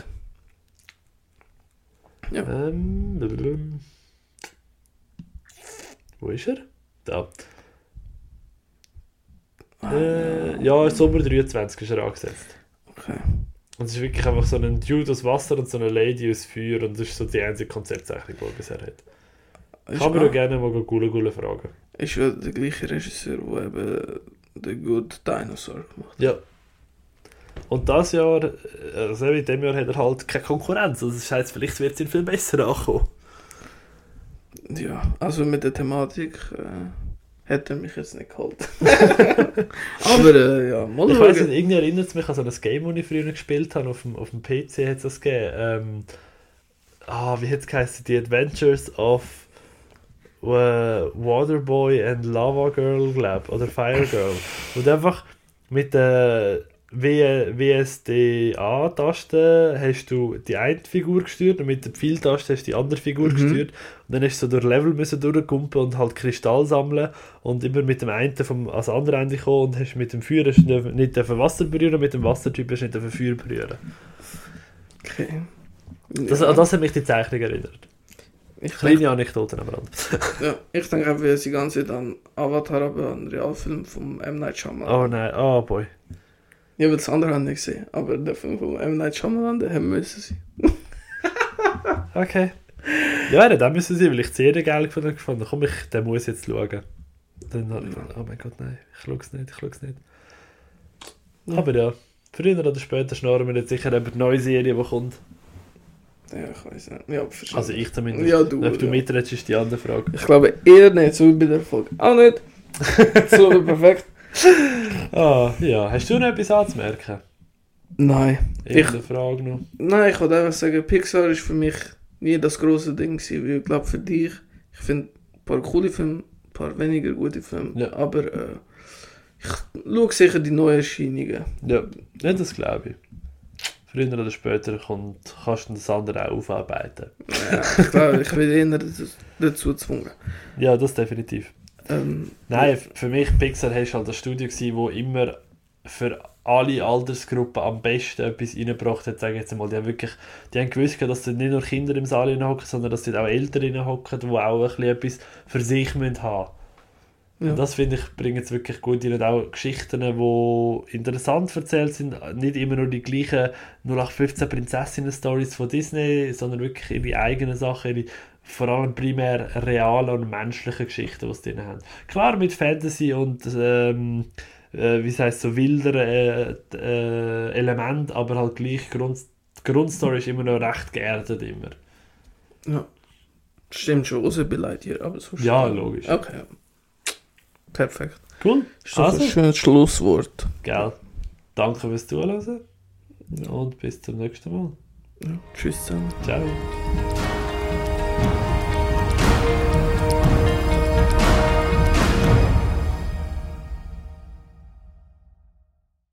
Ja. Ähm, wo ist er? Da. Äh, ja, Sommer 23 ist er angesetzt. Okay. Und es ist wirklich einfach so ein Dude aus Wasser und so eine Lady aus Feuer und das ist so die einzige Konzeptzeichnung, die er bisher hat. Ist, Kann man auch gerne mal Gule Gule fragen. ist ja der gleiche Regisseur, der eben The Good Dinosaur gemacht Ja. Und das Jahr, also in dem Jahr hat er halt keine Konkurrenz. Also das heisst, vielleicht wird es ihm viel besser ankommen. hat. Ja, also mit der Thematik äh, er mich jetzt nicht geholt. [LAUGHS] Aber äh, ja, mal Ich weiß nicht, irgendwie erinnert es mich an so ein Game, das ich früher gespielt habe. Auf dem, auf dem PC hat es das gegeben. Ähm, ah, wie hat es geheißen? The Adventures of äh, Waterboy and Lava Girl, glaube Oder Fire Girl. Und einfach mit der W- WSDA-Taste hast du die eine Figur gesteuert und mit der Pfeiltaste hast du die andere Figur Mhm. gesteuert. Und dann hast du so durch Level müssen durchkumpen und halt Kristall sammeln und immer mit dem einen vom, als anderen Ende kommen und hast mit dem Feuer hast du nicht dürfen Wasser berühren, mit dem Wassertyp hast du nicht dürfen Feuer berühren. Okay. Das, ja. An das hat mich die Zeichnung erinnert. Ich denke, Kleine Anekdoten am Rand. [LAUGHS] ja, ich denke einfach, die ganze Zeit an Avatar, aber an den Realfilm vom M. Night Shyamalan. Oh nein, oh boy. Ja, aber das andere nicht gesehen. Aber der Film vom M. Night Shyamalan, den haben [LAUGHS] müssen sie. Okay. Ja, dann müssen sie, weil ich die Serie geil gefunden habe. Komm, ich, den muss ich jetzt schauen. Dann habe ich gedacht, oh mein Gott, nein, ich schaue es nicht, ich schaue es nicht. Ja. Aber ja, früher oder später schnarren wir jetzt sicher über die neue Serie, die kommt. Ja, ich weiß nicht. Ja. Also ich zumindest. Ja, du, Ob du ja. mitredest, ist die andere Frage. Ich glaube eher nicht, so wie bei der Folge. Auch nicht. [LAUGHS] so perfekt. Ah, ja. Hast du noch etwas anzumerken? Nein. Irgendeine Frage noch? Nein, ich wollte einfach sagen, Pixar ist für mich nie das große Ding gewesen. Weil ich glaube für dich, ich finde ein paar coole Filme, ein paar weniger gute Filme. Ja. Aber äh, ich schaue sicher die neuen Erscheinungen. Ja, ja das glaube ich. Früher oder später kommt, kannst du das andere auch aufarbeiten. Ja, ich glaube, ich will eher dazu, dazu gezwungen. Ja, das definitiv. Ähm, Nein, für mich Pixar war halt das Studio, gewesen, wo immer für alle Altersgruppen am besten etwas reingebracht hat, sage ich jetzt mal. Die haben wirklich, die haben gewusst, dass dort nicht nur Kinder im Saal hocken, sondern dass dort auch Eltern hocken, die auch ein bisschen etwas für sich müssen haben Ja. Und das finde ich, bringt es wirklich gut. Und auch Geschichten, die interessant erzählt sind. Nicht immer nur die gleichen 0815 Prinzessinnen-Stories von Disney, sondern wirklich ihre eigenen Sachen, ihre vor allem primär realen und menschlichen Geschichten, die sie drin haben. Klar mit Fantasy und ähm, äh, wie heißt so wilderen äh, äh, Element, aber halt gleich Grund, die Grundstory ist immer noch recht geerdet immer. ja. Stimmt schon, außer bei Lightyear, aber so Ja, logisch. Okay. Perfekt. Cool. Ist Also, ein schönes Schlusswort. gell. Danke fürs Zuhören und bis zum nächsten Mal. Ja. Tschüss zusammen. Ciao.